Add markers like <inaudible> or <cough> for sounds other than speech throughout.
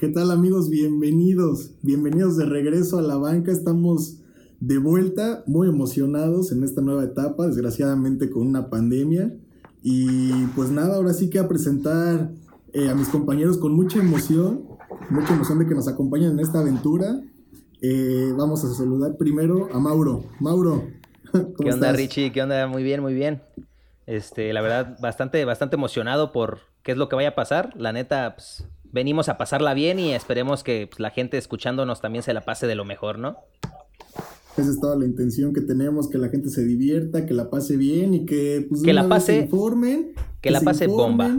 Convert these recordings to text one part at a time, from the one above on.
¿Qué tal amigos? Bienvenidos. Bienvenidos de regreso a la banca. Estamos de vuelta, muy emocionados en esta nueva etapa, desgraciadamente con una pandemia. Y pues nada, ahora sí que a presentar eh, a mis compañeros con mucha emoción, mucha emoción de que nos acompañen en esta aventura. Eh, vamos a saludar primero a Mauro. Mauro. <laughs> ¿cómo ¿Qué onda, Richie? ¿Qué onda? Muy bien, muy bien. Este, la verdad, bastante, bastante emocionado por qué es lo que vaya a pasar. La neta, pues, venimos a pasarla bien y esperemos que pues, la gente escuchándonos también se la pase de lo mejor, ¿no? Esa es toda la intención que tenemos, que la gente se divierta, que la pase bien y que pues, que la pase, informen. Que, la pase bomba.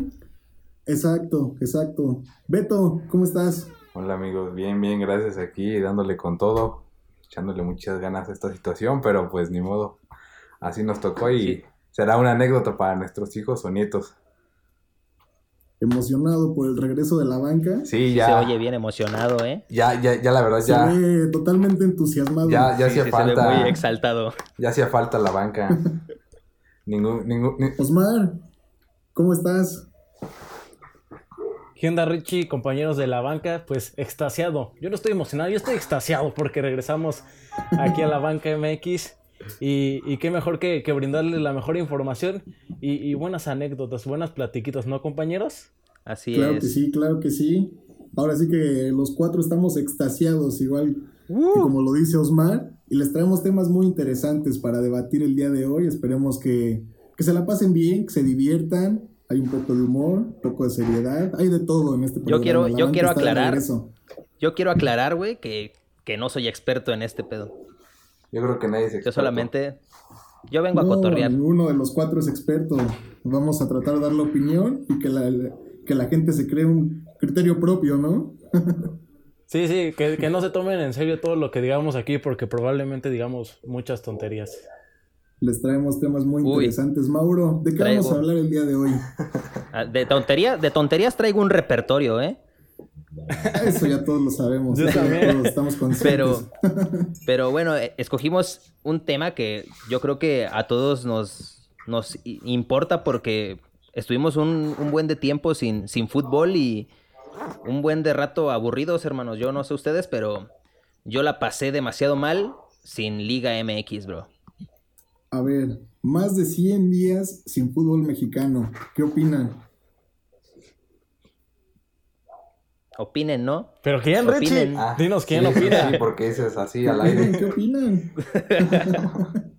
Exacto, exacto. Beto, ¿cómo estás? Hola amigos, bien, bien, gracias aquí, dándole con todo, echándole muchas ganas a esta situación, pero pues ni modo, así nos tocó y será una anécdota para nuestros hijos o nietos emocionado por el regreso de la banca. Sí, ya. Se oye bien emocionado, ¿eh? Ya, ya, ya la verdad, ya. Se ve totalmente entusiasmado. Ya, ya hacía falta. Se ve muy exaltado. Ya hacía falta la banca. <laughs> ningún, ningún. Osmar, ¿cómo estás? ¿Qué onda, Richie, compañeros de la banca? Pues extasiado. Yo no estoy emocionado, yo estoy extasiado porque regresamos aquí a la banca MX. Y, y qué mejor que, que brindarles la mejor información y, buenas anécdotas, buenas platiquitas, ¿no, compañeros? Así es. Claro que sí, claro que sí. Ahora sí que los cuatro estamos extasiados, igual uh. como lo dice Osmar, y les traemos temas muy interesantes para debatir el día de hoy. Esperemos que, se la pasen bien, que se diviertan. Hay un poco de humor, un poco de seriedad, hay de todo en este programa. Yo quiero, yo quiero aclarar, yo quiero aclarar, güey, que, que no soy experto en este pedo. Yo creo que nadie es experto. Yo solamente yo vengo a cotorrear. Uno de los cuatro es experto. Vamos a tratar de dar la opinión y que la, que la gente se cree un criterio propio, ¿no? <laughs> sí, sí, que, no se tomen en serio todo lo que digamos aquí porque probablemente digamos muchas tonterías. Les traemos temas muy interesantes. Mauro, ¿de qué vamos a hablar el día de hoy? Ah, de, tontería, de tonterías traigo un repertorio, ¿eh? <laughs> Eso ya todos lo sabemos. Todos estamos conscientes. Pero, <laughs> pero bueno, eh, escogimos un tema que yo creo que a todos nos, nos importa porque estuvimos un, buen de tiempo sin, sin fútbol y un buen de rato aburridos, hermanos. Yo no sé ustedes, pero yo la pasé demasiado mal sin Liga MX, bro. A ver, más de 100 días sin fútbol mexicano. ¿Qué opinan? Opinen, ¿no? Pero quién, Richie. Ah, Dinos quién opina. Sí, porque dices así al aire. ¿Qué opinan? <laughs>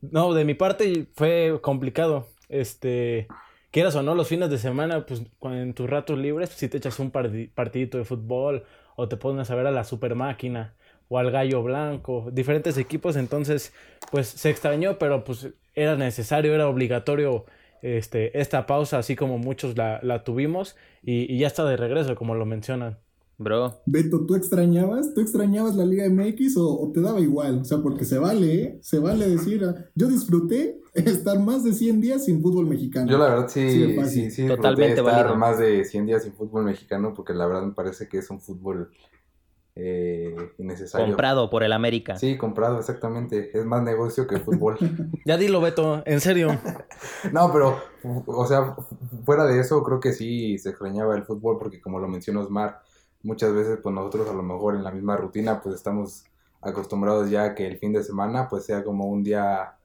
no, de mi parte fue complicado. Este, quieras o no, los fines de semana, pues en tus ratos libres, si te echas un partidito de fútbol o te pones a ver a la super máquina o al gallo blanco, diferentes equipos, entonces pues se extrañó, pero pues era necesario, era obligatorio este, esta pausa, así como muchos la, la tuvimos, y, ya está de regreso, como lo mencionan. Bro. Beto, ¿tú extrañabas? ¿Tú extrañabas la Liga MX o, te daba igual? O sea, porque se vale, ¿eh? Se vale decir, ah, yo disfruté estar más de 100 días sin fútbol mexicano. Yo la verdad sí, sí, sí, Totalmente estar más de 100 días sin fútbol mexicano porque la verdad me parece que es un fútbol eh, innecesario. Comprado por el América. Sí, comprado, exactamente. Es más negocio que fútbol. <laughs> ya dilo, Beto, en serio. <laughs> no, pero, o sea, fuera de eso, creo que sí se extrañaba el fútbol porque, como lo mencionó Osmar, muchas veces, pues nosotros a lo mejor en la misma rutina, pues estamos acostumbrados ya a que el fin de semana, pues sea como un día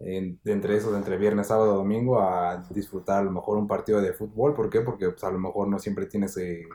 entre esos, entre viernes, sábado, domingo, a disfrutar a lo mejor un partido de fútbol. ¿Por qué? Porque pues, a lo mejor no siempre tienes. Eh,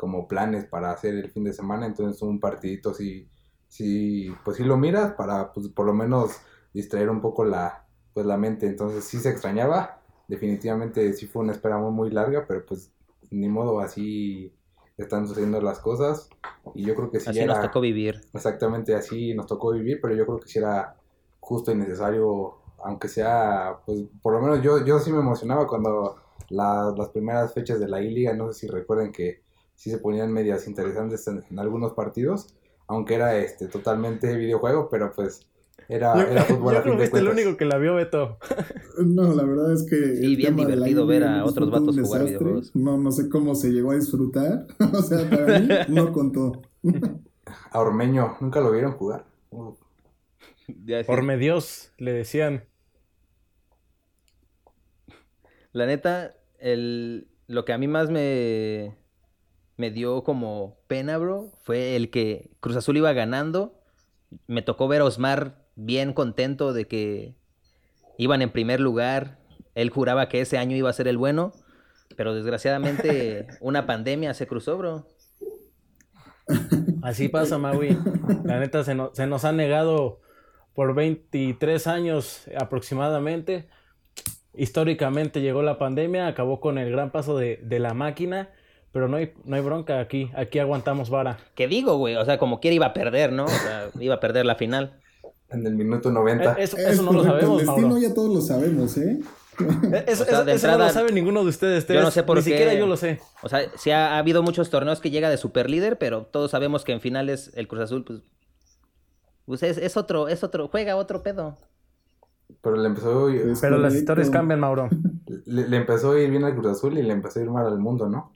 como planes para hacer el fin de semana, entonces un partidito sí, sí, pues sí lo miras para pues por lo menos distraer un poco la, pues la mente, entonces sí se extrañaba, definitivamente sí fue una espera muy, muy larga, pero pues ni modo así están sucediendo las cosas y yo creo que sí así nos tocó vivir. Exactamente, así nos tocó vivir, pero yo creo que sí era justo y necesario, aunque sea, pues por lo menos yo, yo sí me emocionaba cuando las primeras fechas de la I-Liga, no sé si recuerden que sí se ponían medias interesantes en, algunos partidos, aunque era este totalmente videojuego, pero pues era, era fútbol. Yo creo que el único que la vio, Beto. no, la verdad es que. Sí, bien divertido ver a otros vatos jugar videojuegos. No, no sé cómo se llegó a disfrutar. <laughs> o sea, para mí no contó. a Ormeño, ¿nunca lo vieron jugar? Ormedios, le decían. La neta, el, lo que a mí más me, me dio como pena, bro, fue el que Cruz Azul iba ganando. Me tocó ver a Osmar bien contento de que iban en primer lugar. Él juraba que ese año iba a ser el bueno, pero desgraciadamente <laughs> una pandemia se cruzó, bro. Así pasa, Maui. La neta se, no- se nos ha negado por 23 años aproximadamente. Históricamente llegó la pandemia, acabó con el gran paso de, de la máquina, pero no hay, no hay bronca aquí. Aquí aguantamos vara. ¿Qué digo, güey? O sea, como quiera iba a perder, ¿no? O sea, iba a perder la final. En el minuto 90. Eh, Eso, Es eso no lo sabemos, El destino Mauro. ya todos lo sabemos, ¿eh? <laughs> Eh, O sea, de eso no lo sabe ninguno de ustedes. yo no sé por Ni qué. siquiera yo lo sé. O sea, sí ha, ha habido muchos torneos que llega de superlíder, pero todos sabemos que en finales el Cruz Azul, pues, pues es, es otro, es otro, juega otro pedo. Pero le empezó, Pero las historias cambian, Mauro. <laughs> le, le empezó a ir bien al Cruz Azul y le empezó a ir mal al mundo, ¿no?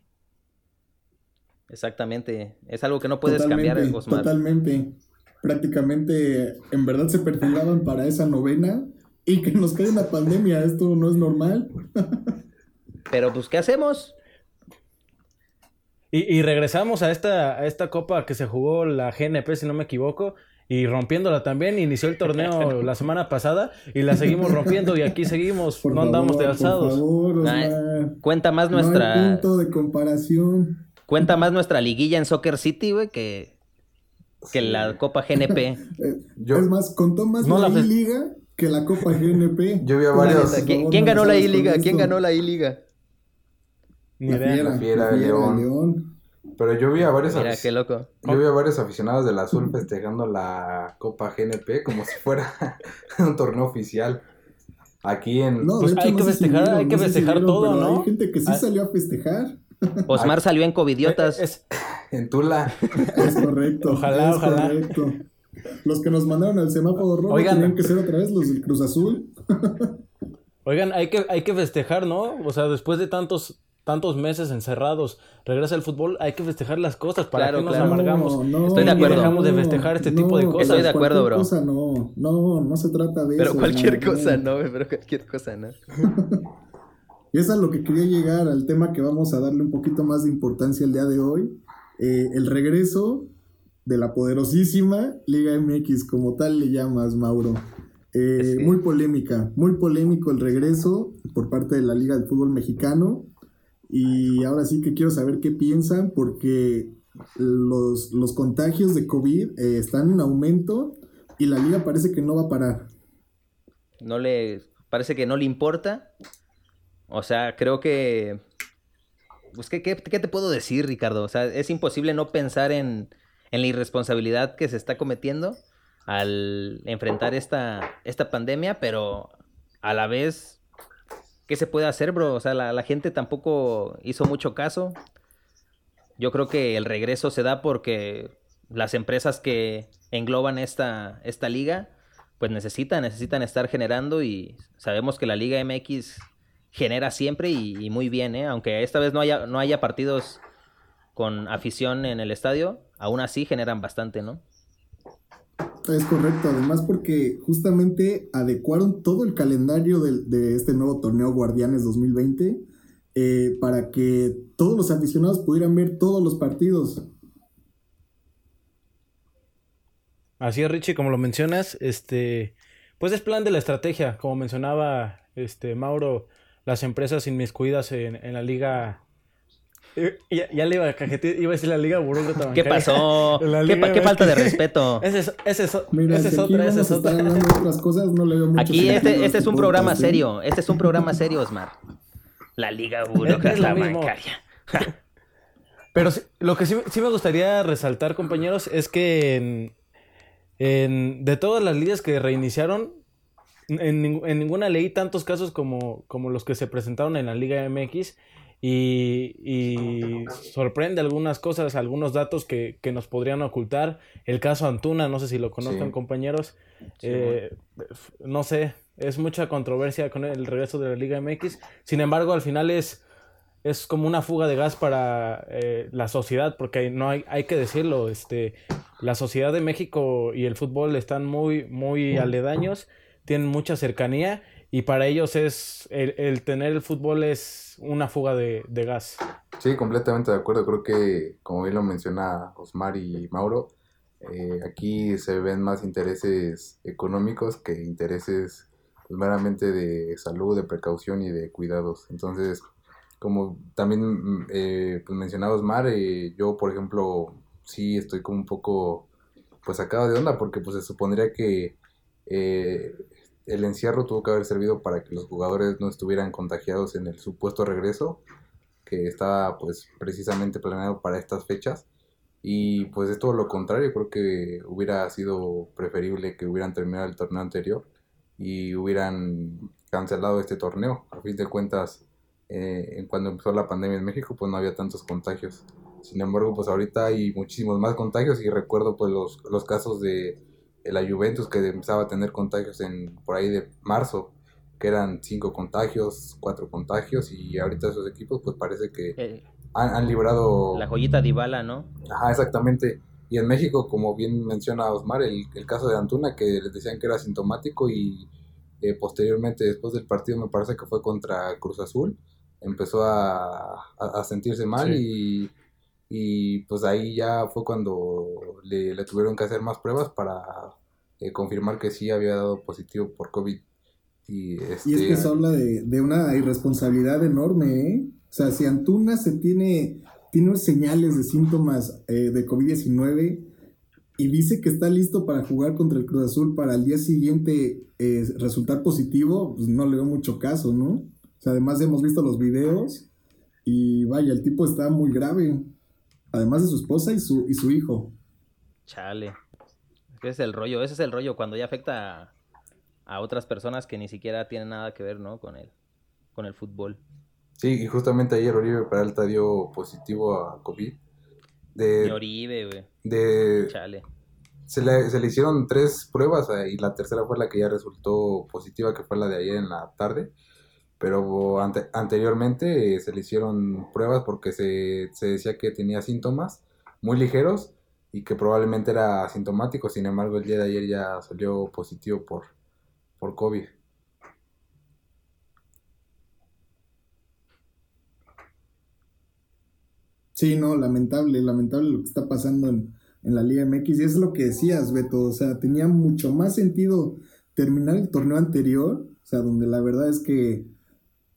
Exactamente. Es algo que no puedes totalmente, cambiar, Osmar. Totalmente. Prácticamente, en verdad se perfilaban para esa novena y que nos cae una pandemia. Esto no es normal. <laughs> Pero pues, ¿qué hacemos? Y, y regresamos a esta, a esta copa que se jugó la GNP, si no me equivoco, y rompiéndola también. Inició el torneo <laughs> la semana pasada y la seguimos rompiendo y aquí seguimos. Por no andamos de alzados. Por favor, Nah. Cuenta más No hay nuestra, punto de comparación. Cuenta más nuestra liguilla en Soccer City, güey, que, que la Copa GNP. <laughs> Eh, Yo- Es más, contó más No la, I-Liga que la Copa GNP. <laughs> Yo vi a varios- ¿Quién, ganó la I-Liga? ¿Quién ganó la I-Liga? Ni La idea. fiera, fiera, León. León. Pero yo vi a varios Mira, afic- qué loco. Yo vi a varios aficionados del Azul festejando la Copa GNP como si fuera <laughs> un torneo oficial. Aquí en... No, Pues de hecho, hay no que si festejar, vieron, hay que no sé si festejar todo, pero ¿no? Hay gente que sí Ah. salió a festejar. Osmar salió en Covidiotas. Es- En Tula. Es correcto. Ojalá, es ojalá. correcto. Los que nos mandaron al semáforo rojo Oigan. tenían que ser otra vez los del Cruz Azul. Oigan, hay que, hay que festejar, ¿no? O sea, después de tantos, tantos meses encerrados, regresa el fútbol, hay que festejar las cosas. ¿Para Claro, nos claro. amargamos? No, Estoy de no, acuerdo. no, Dejamos de festejar este tipo de cosas. Estoy de acuerdo, cualquier bro. cosa no, no, no se trata de Pero eso. cualquier no, cosa, no. no, pero cualquier cosa, ¿no? <laughs> Y es a lo que quería llegar, al tema que vamos a darle un poquito más de importancia el día de hoy. Eh, el regreso de la poderosísima Liga MX, como tal le llamas, Mauro. Eh, Sí. Muy polémica, muy polémico el regreso por parte de la Liga de Fútbol Mexicano. Y ahora sí que quiero saber qué piensan, porque los, los contagios de COVID eh, están en aumento y la liga parece que no va a parar. No le. Parece que no le importa. O sea, creo que. Pues, ¿qué, qué, te puedo decir, Ricardo? O sea, es imposible no pensar en, en la irresponsabilidad que se está cometiendo al enfrentar esta, esta pandemia, pero a la vez, ¿qué se puede hacer, bro? O sea, la, la gente tampoco hizo mucho caso. Yo creo que el regreso se da porque las empresas que engloban esta, esta liga, pues necesitan, necesitan estar generando y sabemos que la Liga MX genera siempre y, y muy bien, ¿eh? Aunque esta vez no haya, no haya partidos con afición en el estadio, aún así generan bastante, ¿no? Es correcto, además porque justamente adecuaron todo el calendario del- de, este nuevo torneo Guardianes 2020 eh, para que todos los aficionados pudieran ver todos los partidos. Así es, Richie, como lo mencionas, este, pues es plan de la estrategia, como mencionaba este Mauro, las empresas inmiscuidas en, en la liga. Eh, Ya, ya le iba a cajetear, iba a decir la liga burócrata ¿Qué pasó? <laughs> ¿Qué, Liga pa- qué falta de respeto? <laughs> Ese es, ese Mira, otra, esa vamos es a estar otra. otras cosas, no le veo mucho Aquí este, este es un podcast, programa serio, este es un programa serio, Osmar. La Liga Burócrata. Bancaria. <laughs> Pero sí- lo que sí, sí me gustaría resaltar, compañeros, es que en, en- de todas las ligas que reiniciaron, en, en ninguna leí tantos casos como, como los que se presentaron en la Liga MX. Y, y sorprende algunas cosas, algunos datos que, que nos podrían ocultar. El caso Antuna, no sé si lo conozcan, Sí. compañeros. Eh, no sé, es mucha controversia con el regreso de la Liga MX. Sin embargo, al final es, es como una fuga de gas para eh, la sociedad, porque no hay, hay que decirlo, este, la sociedad de México y el fútbol están muy, muy aledaños, tienen mucha cercanía y para ellos es el, tener el fútbol es una fuga de, gas. Sí, completamente de acuerdo. Creo que, como bien lo menciona Osmar y Mauro, eh, aquí se ven más intereses económicos que intereses pues, meramente de salud, de precaución y de cuidados. Entonces, como también eh, pues mencionaba Osmar, eh, yo, por ejemplo, sí estoy como un poco pues sacado de onda porque pues se supondría que eh, el encierro tuvo que haber servido para que los jugadores no estuvieran contagiados en el supuesto regreso que estaba pues precisamente planeado para estas fechas. Y pues es todo lo contrario creo que hubiera sido preferible que hubieran terminado el torneo anterior y hubieran cancelado este torneo. A fin de cuentas eh, cuando empezó la pandemia en México pues no había tantos contagios. Sin embargo pues ahorita hay muchísimos más contagios y recuerdo pues los, los casos de la Juventus que empezaba a tener contagios en por ahí de marzo, que eran cinco contagios, cuatro contagios y ahorita esos equipos pues parece que eh, han, librado... La joyita de Ibala, ¿no? Ajá, exactamente. Y en México, como bien menciona Osmar, el, el caso de Antuna, que les decían que era sintomático y eh, posteriormente, después del partido, me parece que fue contra Cruz Azul, empezó a, a, sentirse mal y y pues ahí ya fue cuando le, tuvieron que hacer más pruebas para eh, confirmar que sí había dado positivo por COVID. Y, este... y es que se habla de, de, una irresponsabilidad enorme, ¿eh? O sea, si Antuna se tiene, tiene señales de síntomas eh, de COVID-19 y dice que está listo para jugar contra el Cruz Azul para el día siguiente eh, resultar positivo, pues no le veo mucho caso, ¿no? O sea, además hemos visto los videos y vaya, el tipo está muy grave además de su esposa y su, y su hijo. Chale. Ese es el rollo, ese es el rollo cuando ya afecta a, otras personas que ni siquiera tienen nada que ver, ¿no? Con el, con el fútbol. Sí, y justamente ayer Oribe Peralta dio positivo a COVID. De, Oribe, güey. De... Chale. Se le, se le hicieron tres pruebas eh, y la tercera fue la que ya resultó positiva, que fue la de ayer en la tarde pero anteriormente eh, se le hicieron pruebas porque se, decía que tenía síntomas muy ligeros y que probablemente era asintomático, sin embargo el día de ayer ya salió positivo por, por COVID. Sí, no, lamentable, lamentable lo que está pasando en, en la Liga MX. Y es lo que decías, Beto. O sea, tenía mucho más sentido terminar el torneo anterior. O sea, donde la verdad es que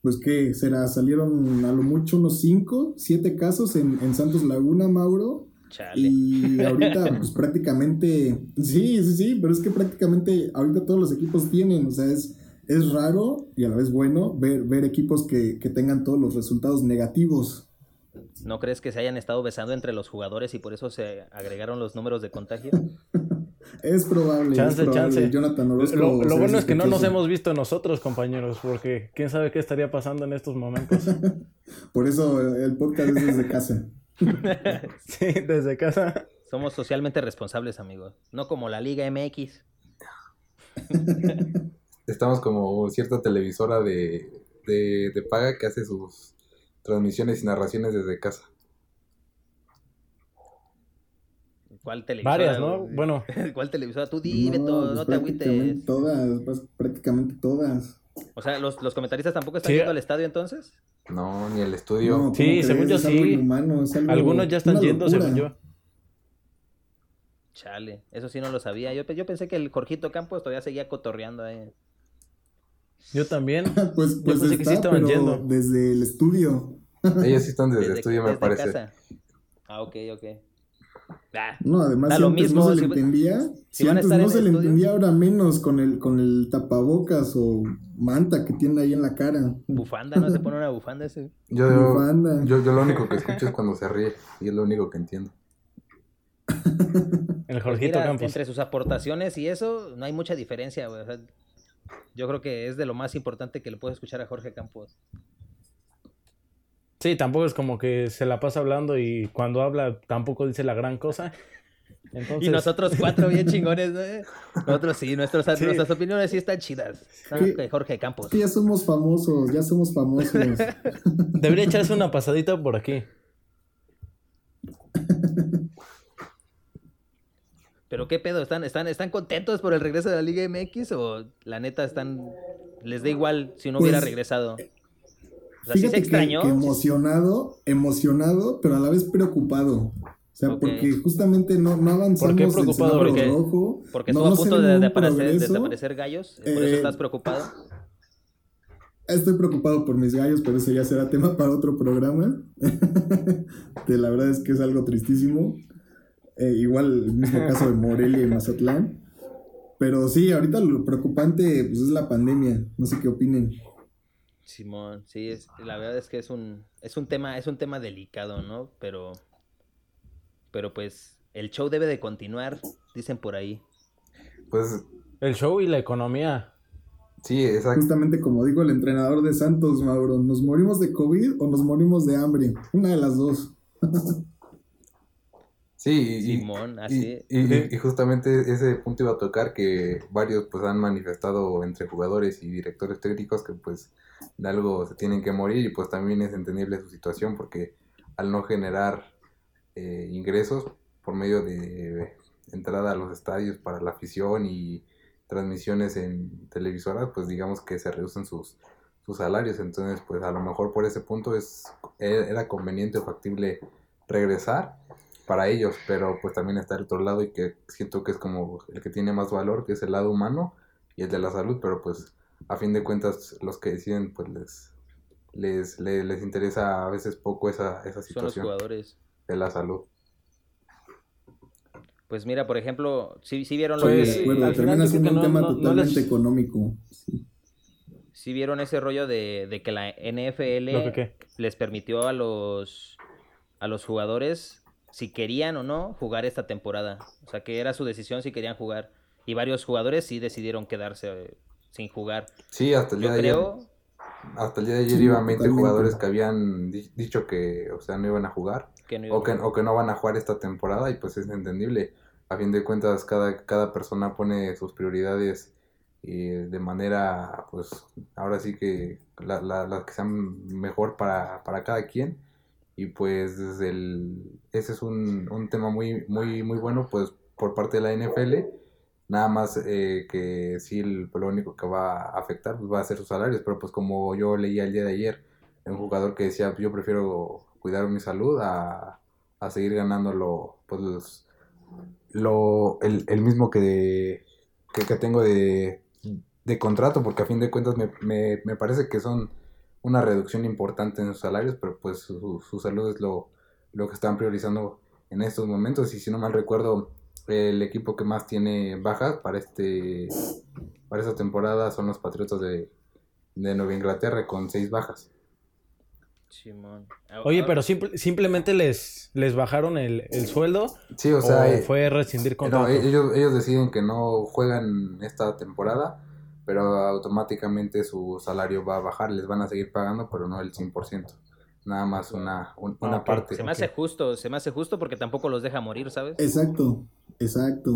pues que será, salieron a lo mucho unos 5, 7 casos en, en, Santos Laguna, Mauro. Y ahorita, pues <laughs> prácticamente, sí, sí, sí, pero es que prácticamente ahorita todos los equipos tienen, o sea, es, es raro y a la vez bueno ver, ver equipos que, que tengan todos los resultados negativos. ¿No crees que se hayan estado besando entre los jugadores y por eso se agregaron los números de contagio? <laughs> Es probable. Chance, chance. Jonathan lo, bueno es que no nos hemos visto nosotros, compañeros, porque quién sabe qué estaría pasando en estos momentos. <laughs> Por eso el podcast es desde casa. <laughs> sí, desde casa. Somos socialmente responsables, amigos. No como la Liga MX. <laughs> Estamos como cierta televisora de, de, de paga que hace sus transmisiones y narraciones desde casa. ¿Cuál televisora? Varias, ¿no? <laughs> Bueno. ¿Cuál televisora? Tú dime todo, no pues te agüites. Todas, pues, prácticamente todas. O sea, ¿los, los comentaristas tampoco están yendo al estadio entonces? No, ni al estudio. sí, según yo sí. Algunos ya están yendo, según yo. Chale, eso sí no lo sabía. Yo, yo pensé que el Jorgito Campos todavía seguía cotorreando ahí. Yo también. pues, <laughs> pues yo pensé que sí estaban yendo. Desde el estudio. Ellos sí están desde, el estudio, me parece. Casa. Ah, ok, ok. Ah, no, además lo mismo, no se le entendía, si, antes no se le entendía ahora menos con el, con el tapabocas o manta que tiene ahí en la cara. Bufanda, ¿no se pone una bufanda ese? Yo, bufanda. Yo, yo lo único que escucho es cuando se ríe y es lo único que entiendo. <laughs> el Jorgito Campos. Entre sus aportaciones y eso, no hay mucha diferencia, yo creo que es de lo más importante que le puedo escuchar a Jorge Campos. Sí, tampoco es como que se la pasa hablando y cuando habla tampoco dice la gran cosa. <laughs> Y nosotros cuatro bien <laughs> chingones, ¿no? Nosotros sí, nuestros, nuestras opiniones sí están chidas. Jorge Campos. ya somos famosos, ya somos famosos. <laughs> Debería echarse una pasadita por aquí. ¿Pero qué pedo? ¿Están, están, ¿Están contentos por el regreso de la Liga MX o la neta están... les da igual si no hubiera Pues, regresado? O sea, ¿sí Fíjate se que- extrañó? Que, emocionado, emocionado, pero a la vez preocupado. O sea, porque justamente no, no avanzamos ¿Por qué preocupado? Porque- rojo. Porque no- estuvo no a punto de, aparecer, desaparecer gallos. ¿Por eso Eh, estás preocupado? Estoy preocupado por mis gallos, pero eso ya será tema para otro programa. <laughs> La verdad es que es algo tristísimo. Eh, igual el mismo caso de Morelia y Mazatlán. Pero sí, ahorita lo preocupante pues, es la pandemia. No sé qué opinen. Simón, sí, es, la verdad es que es un, es un tema, es un tema delicado, ¿no? Pero, pero pues, el show debe de continuar, dicen por ahí. Pues El show y la economía. sí, exacto. Justamente como dijo el entrenador de Santos, Mauro, ¿nos morimos de COVID o nos morimos de hambre? Una de las dos. <laughs> Sí, y, Simón, y- así. y- y- y justamente ese punto iba a tocar que varios pues han manifestado entre jugadores y directores técnicos que pues de algo se tienen que morir y pues también es entendible su situación porque al no generar eh, ingresos por medio de entrada a los estadios para la afición y transmisiones en televisoras pues digamos que se reducen sus, sus salarios. Entonces pues a lo mejor por ese punto es era conveniente o factible regresar para ellos, pero pues también está el otro lado y que siento que es como el que tiene más valor, que es el lado humano y el de la salud, pero pues a fin de cuentas los que deciden pues les les, les, les interesa a veces poco esa, esa Son los situación jugadores. de la salud. Pues mira, por ejemplo, si vieron lo Pues, que, Bueno, al termina siendo un no- tema no- no totalmente les- económico. Sí. sí vieron ese rollo de, de que la NFL ¿Lo que qué? les permitió a los a los jugadores si querían o no jugar esta temporada. O sea, que era su decisión si querían jugar. Y varios jugadores sí decidieron quedarse eh, sin jugar. Sí, hasta el día Yo de ayer, hasta el día de ayer Sí, iban 20 totalmente. jugadores que habían di- dicho que, o sea, no iban a jugar que no iban o que, a- o que no van a jugar esta temporada y pues es entendible. A fin de cuentas, cada, cada persona pone sus prioridades y de manera, pues, ahora sí que la- la- las que sean mejor para, para cada quien. Y pues desde el, ese es un, un tema muy, muy, muy bueno, pues, por parte de la NFL. Nada más eh, que sí, el- lo único que va a afectar pues, va a ser sus salarios. Pero pues como yo leía el día de ayer, un jugador que decía, yo prefiero cuidar mi salud a, a seguir ganándolo, pues, los- lo, el, el mismo que, de- que, que tengo de, de contrato, porque a fin de cuentas me, me, me parece que son una reducción importante en sus salarios, pero pues su, su salud es lo, lo que están priorizando en estos momentos. Y si no mal recuerdo, el equipo que más tiene bajas para este para esta temporada son los Patriotas de, de Nueva Inglaterra con seis bajas. Simón. Oye, pero simple- simplemente les, les bajaron el, el sueldo Sí, o sea, o eh, fue rescindir contrato. ellos, ellos deciden que no juegan esta temporada, pero automáticamente su salario va a bajar, les van a seguir pagando, pero no el 100%, nada más una, un- una parte. Se me hace justo, se me hace justo porque tampoco los deja morir, ¿sabes? Exacto, exacto.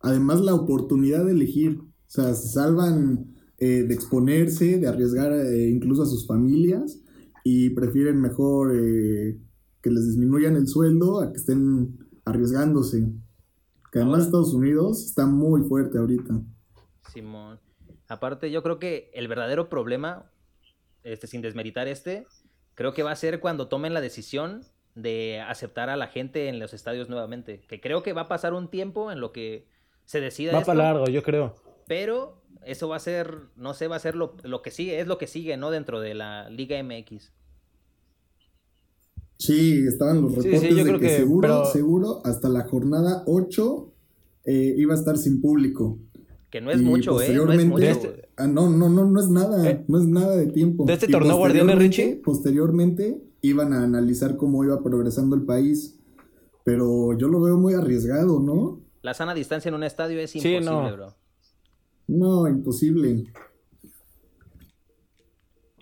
Además la oportunidad de elegir, o sea, se salvan eh, de exponerse, de arriesgar eh, incluso a sus familias y prefieren mejor eh, que les disminuyan el sueldo a que estén arriesgándose. Que además Ahora- Estados Unidos está muy fuerte ahorita. Simón. Aparte, yo creo que el verdadero problema, este, sin desmeritar este, creo que va a ser cuando tomen la decisión de aceptar a la gente en los estadios nuevamente. Que creo que va a pasar un tiempo en lo que se decida Va esto, para largo, yo creo. pero eso va a ser, no sé, va a ser lo, lo que sigue, es lo que sigue, ¿no? Dentro de la Liga MX. Sí, estaban los Sí, sí, reportes yo de creo que, que- seguro, pero- seguro, hasta la jornada 8 eh, iba a estar sin público. Que no es Y mucho, ¿eh? No es mucho. posteriormente- güey. Ah, no, no, no, no es nada, Eh, no es nada de tiempo. ¿de este Y torneo Guardianes, Richie? Posteriormente iban a analizar cómo iba progresando el país, pero yo lo veo muy arriesgado, ¿no? La sana distancia en un estadio es Sí, imposible, no. bro. No, imposible.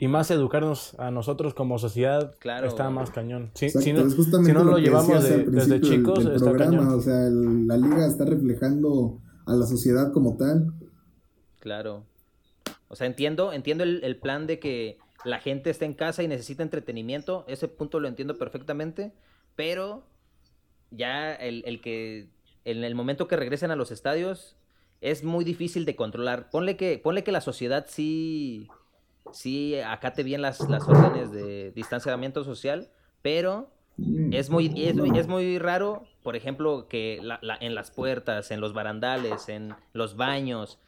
Y más educarnos a nosotros como sociedad Claro. está más cañón. Sí, Exacto, si no, es justamente si no lo, que llevamos de- desde principio del- chicos, del está programa, cañón. O sea, el- la liga está reflejando a la sociedad como tal. Claro. O sea, entiendo, entiendo el, el plan de que la gente está en casa y necesita entretenimiento. Ese punto lo entiendo perfectamente. Pero ya el, que en el momento que regresen a los estadios es muy difícil de controlar. Ponle que, que la sociedad sí, sí acate bien las, las órdenes de distanciamiento social, pero es muy, es, es muy raro, por ejemplo, que la, en las puertas, en los barandales, en los baños,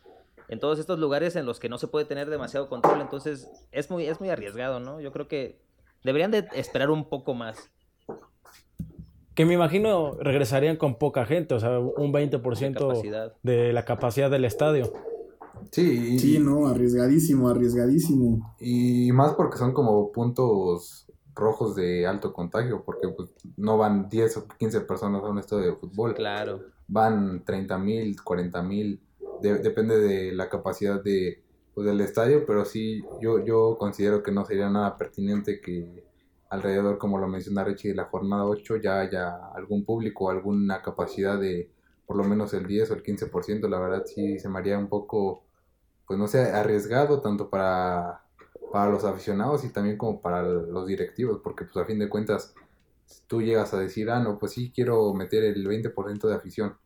en todos estos lugares en los que no se puede tener demasiado control, entonces es muy, es muy arriesgado, ¿no? Yo creo que deberían de esperar un poco más. Que me imagino regresarían con poca gente, o sea, un 20% de, de la capacidad del estadio. Sí, sí, no, arriesgadísimo, arriesgadísimo. Y más porque son como puntos rojos de alto contagio, porque pues, no van 10 o 15 personas a un estadio de fútbol. Claro. Van 30 mil, 40 mil, depende de la capacidad de, pues, del estadio, pero sí, yo, yo considero que no sería nada pertinente que alrededor, como lo menciona Richie, de la jornada 8 ya haya algún público, alguna capacidad de por lo menos el 10 o el 15%, la verdad sí se me haría un poco, pues no sé, arriesgado tanto para, para los aficionados y también como para los directivos, porque pues a fin de cuentas tú llegas a decir, ah, no, pues sí quiero meter el 20% de afición,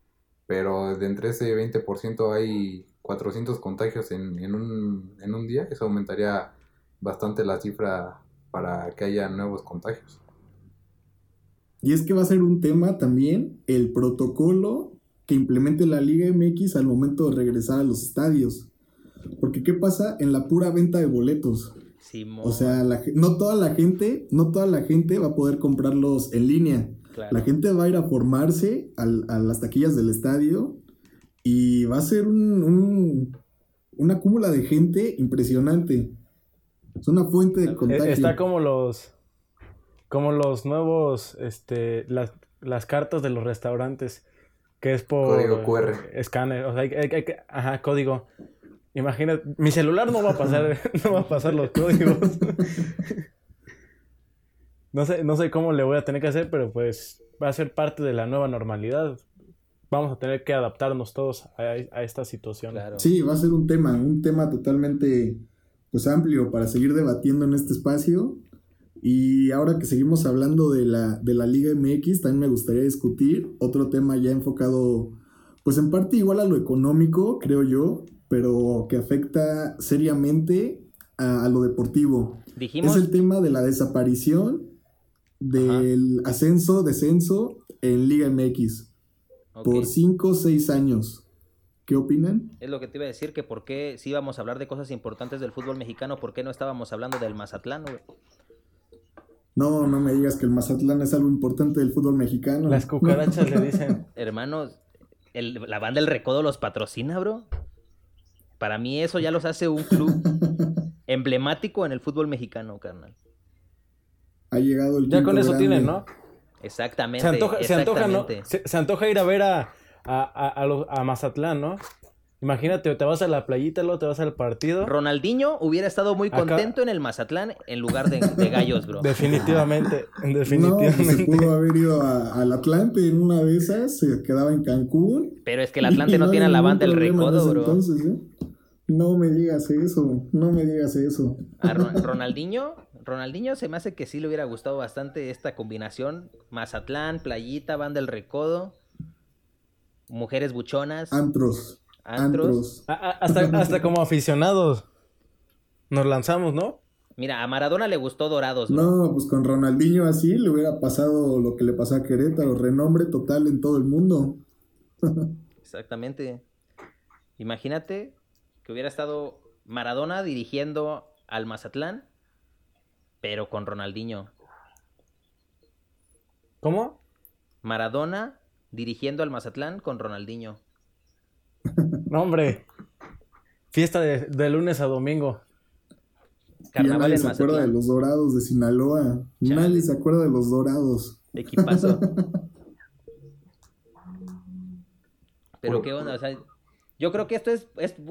pero de entre ese 20% hay 400 contagios en, en, un, en un día, eso aumentaría bastante la cifra para que haya nuevos contagios. Y es que va a ser un tema también el protocolo que implemente la Liga MX al momento de regresar a los estadios. Porque ¿qué pasa en la pura venta de boletos? o sea, no toda la gente, no toda la gente va a poder comprarlos en línea. La gente va a ir a formarse a las taquillas del estadio y va a ser un, una cúmula de gente impresionante. Es una fuente de contagio. Está como los como los nuevos este las, las cartas de los restaurantes que es por código QR. escáner, o sea, hay, hay, ajá, código. Imagina, mi celular no va a pasar <laughs> no va a pasar los códigos. <laughs> no sé no sé cómo le voy a tener que hacer, pero pues va a ser parte de la nueva normalidad. Vamos a tener que adaptarnos todos a, a esta situación. Sí, va a ser un tema, un tema totalmente pues amplio para seguir debatiendo en este espacio. Y ahora que seguimos hablando de la, de la Liga MX, también me gustaría discutir otro tema ya enfocado, pues en parte igual a lo económico, creo yo, pero que afecta seriamente a, lo deportivo. Es el tema de la desaparición del ascenso, descenso en Liga MX por 5 o 6 años. ¿Qué opinan? Es lo que te iba a decir, que por qué, si íbamos a hablar de cosas importantes del fútbol mexicano, ¿por qué no estábamos hablando del Mazatlán, güey? No, no me digas que el Mazatlán es algo importante del fútbol mexicano. Las cucarachas le <laughs> dicen. Hermanos, la banda El Recodo los patrocina, bro. Para mí eso ya los hace un club <laughs> emblemático en el fútbol mexicano, carnal. Ha llegado el Ya con eso tienen, ¿no? Exactamente. Se antoja, Se, antoja ¿no? se antoja ir a ver a, a, a, Mazatlán, ¿no? Imagínate, te vas a la playita, luego te vas al partido. Ronaldinho hubiera estado muy contento en el Mazatlán en lugar de, gallos, bro. Definitivamente, <laughs> definitivamente. No, se pudo haber ido al Atlante en una de esas, se quedaba en Cancún. Pero es que el Atlante no, tiene a la banda del recodo, bro. Entonces, ¿eh? No me digas eso, no me digas eso. A Ronaldinho, Ronaldinho se me hace que sí le hubiera gustado bastante esta combinación. Mazatlán, playita, banda del recodo mujeres buchonas. Antros. Antros. hasta, hasta como aficionados nos lanzamos, ¿no? Mira, a Maradona le gustó Dorados. No, pues con Ronaldinho así le hubiera pasado lo que le pasó a Querétaro, renombre total en todo el mundo. <laughs> Exactamente. Imagínate que hubiera estado Maradona dirigiendo al Mazatlán, pero con Ronaldinho. ¿Cómo? Maradona dirigiendo al Mazatlán con Ronaldinho. <laughs> No, hombre. Fiesta de, lunes a domingo. Carnaval nadie se acuerda de los dorados de Sinaloa. Nadie se acuerda de los dorados. Equipazo. <laughs> Pero qué onda, o sea, yo creo que esto es,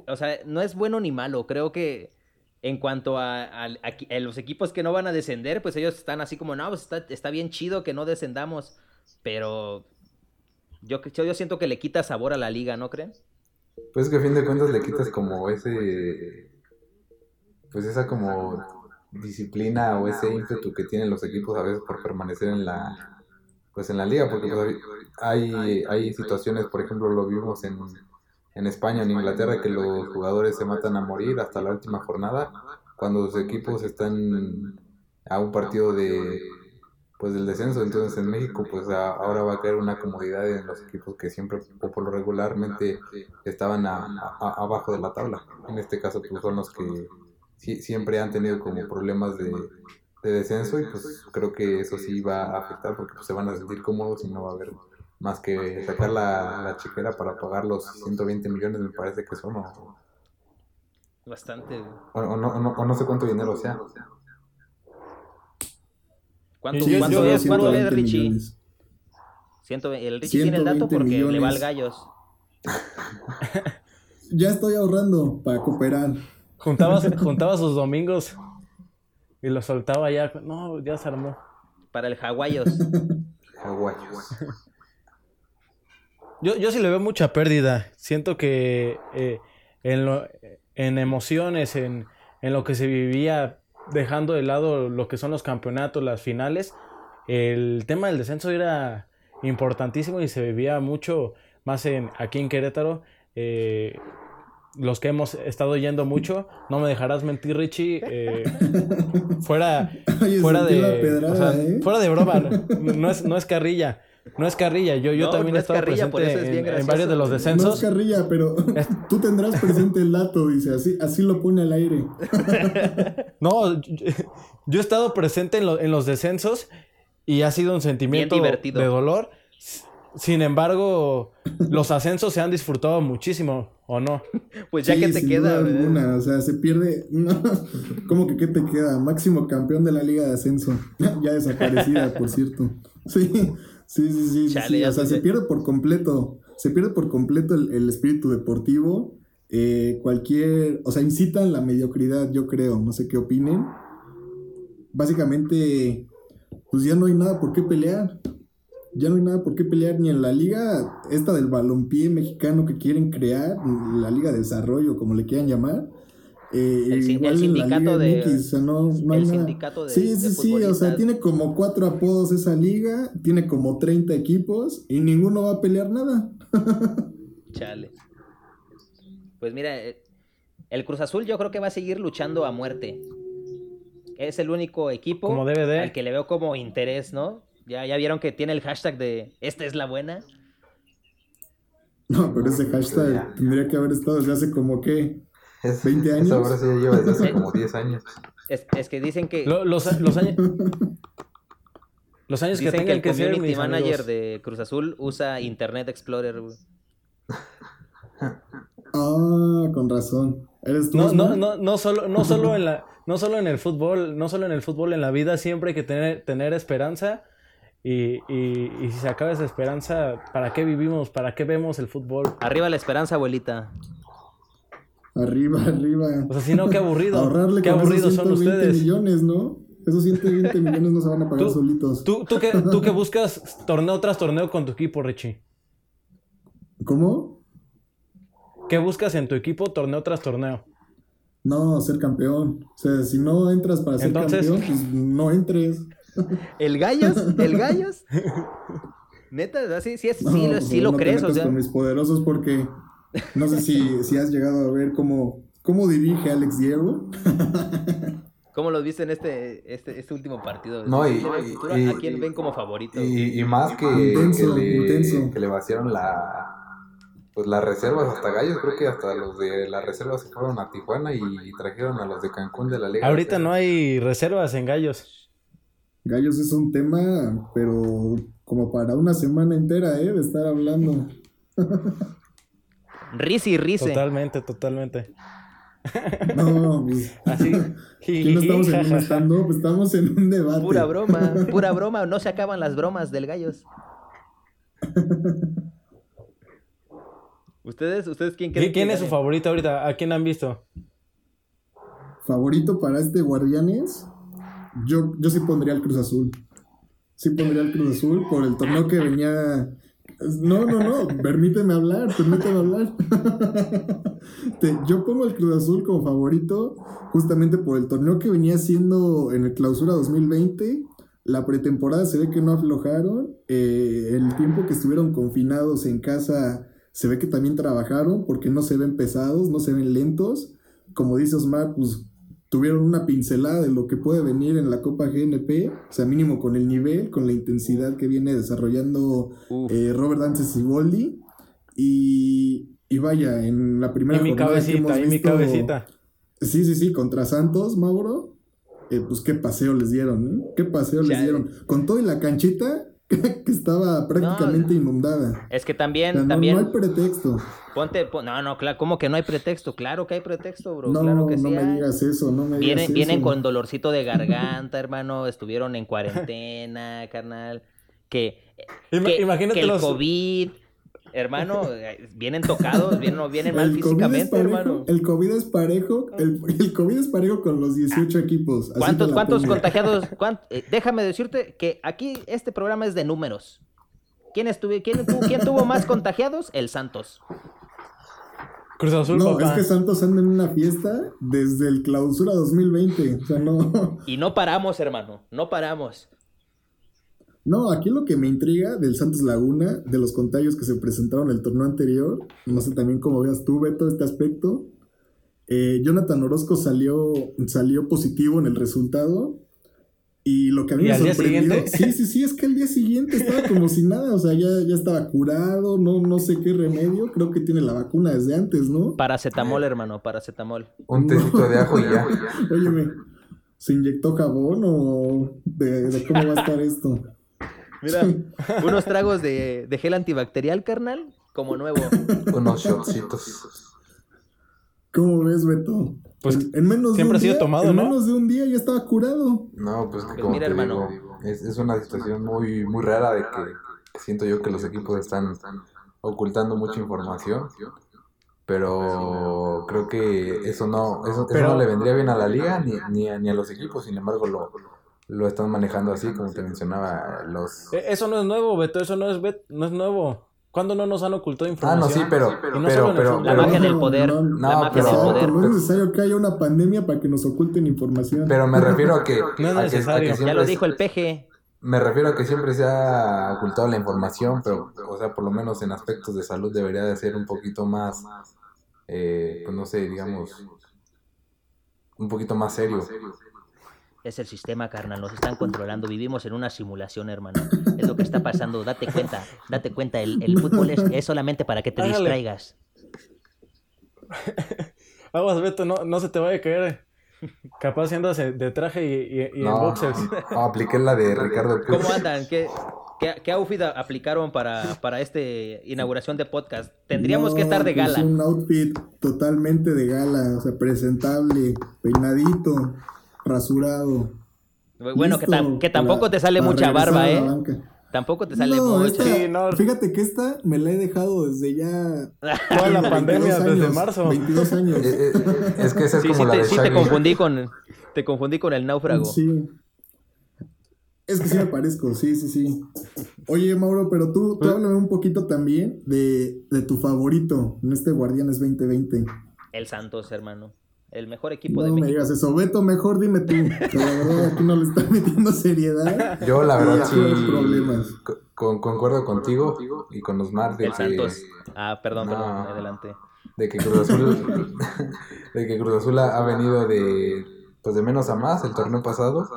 o sea, no es bueno ni malo. Creo que en cuanto a, los equipos que no van a descender, pues ellos están así como, no, pues está, está bien chido que no descendamos. Pero yo, yo siento que le quita sabor a la liga, ¿no creen? Pues que a fin de cuentas le quitas como ese. Pues esa como disciplina o ese ímpetu que tienen los equipos a veces por permanecer en la pues en la liga, porque pues, hay, hay situaciones, por ejemplo, lo vimos en, en España, en Inglaterra, que los jugadores se matan a morir hasta la última jornada, cuando los equipos están a un partido de pues del descenso. Entonces en México pues ahora va a caer una comodidad en los equipos que siempre o por lo regularmente estaban abajo de la tabla. En este caso pues son los que siempre han tenido como problemas de, descenso y pues creo que eso sí va a afectar porque pues, se van a sentir cómodos y no va a haber más que sacar la, la chiquera para pagar los 120 millones me parece que son Bastante. O, no, o no sé cuánto dinero sea. ¿Cuánto, cuánto es, cuánto es Richie? el Richie tiene el dato porque le va al gallos. <laughs> ya estoy ahorrando para cooperar. Juntaba, <laughs> juntaba sus domingos y lo soltaba ya. No, ya se armó. Para el Hawaios. Hawaios. Yo, yo sí le veo mucha pérdida. Siento que eh, en, lo, en emociones, en, en lo que se vivía dejando de lado lo que son los campeonatos, las finales, el tema del descenso era importantísimo y se vivía mucho más en aquí en Querétaro. Eh, los que hemos estado yendo mucho, no me dejarás mentir, Richie. Eh, <laughs> fuera, fuera de, ¿eh? fuera de broma, no es, no es carrilla. No es carrilla, yo, yo también he estado presente en, varios de los descensos. No es carrilla, pero <laughs> tú tendrás presente el dato, dice, así, así lo pone al aire. <laughs> no, yo, he estado presente en, en, los descensos y ha sido un sentimiento de dolor. Sin embargo, los ascensos se han disfrutado muchísimo, ¿o no? Pues ya que te queda. Alguna, o sea, se pierde. <laughs> ¿Cómo que qué te queda? Máximo campeón de la Liga de Ascenso. ya desaparecida, por cierto. Sí. Sí, sí, sí. O sea, se pierde por completo. Se pierde por completo el, espíritu deportivo. Eh, cualquier. O sea, incitan la mediocridad, yo creo. No sé qué opinen. Básicamente, pues ya no hay nada por qué pelear. Ya no hay nada por qué pelear ni en la liga, esta del balompié mexicano que quieren crear, la liga de desarrollo, como le quieran llamar eh, el, sindicato de, el sindicato de, Sí, sí, sí, o sea, tiene como cuatro apodos esa liga, tiene como 30 equipos y ninguno va a pelear nada. <laughs> Chale. Pues mira, eh, el Cruz Azul yo creo que va a seguir luchando a muerte. Es el único equipo como al que le veo como interés, ¿no? Ya, ya vieron que tiene el hashtag de esta es la buena. No, pero ese hashtag tendría que haber estado desde hace como que 20 años. ahora sí lleva desde hace como 10 años. Es, es que dicen que. los, <laughs> los, años. Los años que tengan que, el community manager de Cruz Azul usa Internet Explorer. <laughs> Ah, con razón. ¿Eres tú, no, no, no, no solo, no solo en la, no solo en el fútbol, no solo en el fútbol, en la vida siempre hay que tener, tener esperanza. Y, y, y si se acaba esa esperanza, ¿para qué vivimos? ¿Para qué vemos el fútbol? Arriba la esperanza, abuelita. Arriba, <laughs> arriba. O sea, si no, qué aburrido. Ahorrarle qué aburridos son ustedes. millones, ¿no? Esos 120 millones no se van a pagar solitos. ¿tú, tú, que, tú que buscas torneo tras torneo con tu equipo, Richie. ¿Cómo? ¿Qué buscas en tu equipo torneo tras torneo? No, ser campeón. O sea, si no entras para ser campeón, pues no entres. ¿El Gallos? ¿El <laughs> Gallos? Neta, sí, sí, sí, sí, lo crees, o sea. con mis poderosos porque no sé si, si has llegado a ver cómo, cómo dirige Alex Diego. ¿Cómo lo viste en este, este, este último partido? No, y, ¿A quién ven como favorito? Y, más que, intenso, que, le, que le vaciaron la, pues las reservas hasta Gallos, creo que hasta los de las reservas se fueron a Tijuana y, trajeron a los de Cancún de la Liga. Ahorita no hay reservas en Gallos. Gallos es un tema, pero como para una semana entera, ¿eh? De estar hablando. <laughs> Risi, risi. Totalmente, totalmente. No, <laughs> pues. Así. no estamos en un stand estamos en un debate. Pura broma, <laughs> pura broma. No se acaban las bromas del gallos. ¿Ustedes, ustedes quién creen? ¿Quién es su favorito ahorita? ¿A quién han visto? ¿Favorito para este Guardianes? Yo, yo sí pondría el Cruz Azul. Sí pondría el Cruz Azul por el torneo que venía no, no, no, <laughs> permíteme hablar, permíteme hablar. <laughs> yo pongo el Cruz Azul como favorito justamente por el torneo que venía haciendo en el clausura 2020, La pretemporada se ve que no aflojaron. eh, el tiempo que estuvieron confinados en casa se ve que también trabajaron porque no se ven pesados, no se ven lentos. Como dice Osmar, pues tuvieron una pincelada de lo que puede venir en la Copa GNP, o sea, mínimo con el nivel, con la intensidad que viene desarrollando eh, Robert Dante Siboldi. Y, y vaya, en la primera Y mi jornada que hemos cabecita, y mi cabecita. Sí, sí, sí, contra Santos, Mauro. eh, pues qué paseo les dieron, ¿eh? Qué paseo les dieron. Con todo y la canchita <laughs> que estaba prácticamente inundada. Es que O también, sea, no, también, no hay pretexto. Ponte, pon- no, no, claro, ¿cómo que no hay pretexto? Claro que hay pretexto, bro, No, claro que no sí me hay. digas eso, no me digas Vienen, eso. vienen con dolorcito de garganta, hermano, estuvieron en cuarentena, carnal, que, Ima- que, imagínate que el los- COVID, hermano, eh, vienen tocados, vienen, vienen mal El COVID es físicamente, parejo, hermano. El COVID es parejo, el, el COVID es parejo con los 18 equipos. ¿Cuántos, cuántos contagiados? eh, déjame decirte que aquí este programa es de números. ¿Quién, estuvo, quién, tuvo, quién tuvo más contagiados? El Santos. Cruz Azul, No, papá. es que Santos anda en una fiesta desde el clausura 2020. O sea, no. Y no paramos, hermano, no paramos. No, aquí lo que me intriga del Santos Laguna, de los contagios que se presentaron el torneo anterior, no sé también cómo veas tú, Beto, este aspecto. Eh, Jonathan Orozco salió, salió positivo en el resultado. Y lo que a mí ¿Y me al sorprendió, sí, sí, sí, es que el día siguiente estaba como si nada, o sea, ya, ya estaba curado, no, no sé qué remedio, creo que tiene la vacuna desde antes, ¿no? Paracetamol, hermano, paracetamol. Un tecito de ajo y ya. <laughs> Óyeme, ¿se inyectó jabón o de, de cómo va a estar esto? Mira, unos tragos de, de gel antibacterial, carnal, como nuevo. Unos shotcitos. ¿Cómo ves, Beto? Pues, en, en menos siempre de un ha sido día, tomado, en ¿no? menos de un día ya estaba curado. No, pues que Pues como mira, te hermano. digo, es, es una situación muy, muy rara de que siento yo que los equipos están ocultando mucha información. Pero creo que eso no, eso, eso Pero- no le vendría bien a la liga ni, ni, a, ni a los equipos, sin embargo lo, lo están manejando así, como te mencionaba, los... Eh, Eso no es nuevo, Beto, eso no es, bet- no es nuevo. ¿Cuándo no nos han ocultado Ah, información? no, sí, pero, no pero, el pero, fútbol. La pero- magia del poder, no, la no, magia pero- del poder. no es necesario que haya una pandemia para que nos oculten información. pero me <laughs> refiero a que, <laughs> No es a que- a que necesario. Ya lo dijo el peje. Me refiero a que siempre se ha ocultado la información, pero, o sea, por lo menos en aspectos de salud debería de ser un poquito más, eh, pues no sé, digamos, un poquito más serio. Es el sistema, carnal, nos están controlando. Vivimos en una simulación, hermano. Es lo que está pasando. Date cuenta, date cuenta. El, el fútbol es, es solamente para que te distraigas. <laughs> Aguas, Beto, no, no se te vaya a caer. Capaz si andas de traje y, y- y en No, boxers. no, apliqué la de Ricardo Puig. ¿Cómo andan? ¿Qué, qué, qué outfit aplicaron para, para esta inauguración de podcast? Tendríamos No, que estar de pues, gala. un outfit totalmente de gala, o sea, presentable, peinadito, rasurado. Bueno, que, tam- listo que tampoco para- te sale mucha barba, ¿eh? Tampoco te sale No, mucha. esta- Sí, no. fíjate que esta me la he dejado desde ya <laughs> Toda la pandemia 22 desde marzo. 22 años. Eh, eh, es que esa es Sí, como sí, la te, de sí te confundí con te confundí con el náufrago. Sí. Es que sí me parezco, sí, sí, sí. Oye, Mauro, pero tú, tú háblame un poquito también de, de tu favorito en este Guardianes 2020. El Santos, hermano. El mejor equipo No de me México. digas eso. Beto, mejor dime tú. Que la verdad aquí no le están metiendo seriedad. Yo la verdad sí no problemas. con- concuerdo contigo y con Osmar de El que, Santos. Ah, perdón, No. perdón, adelante. de que Cruz Azul <laughs> de que Cruz Azul ha ha venido de pues de menos a más el torneo pasado.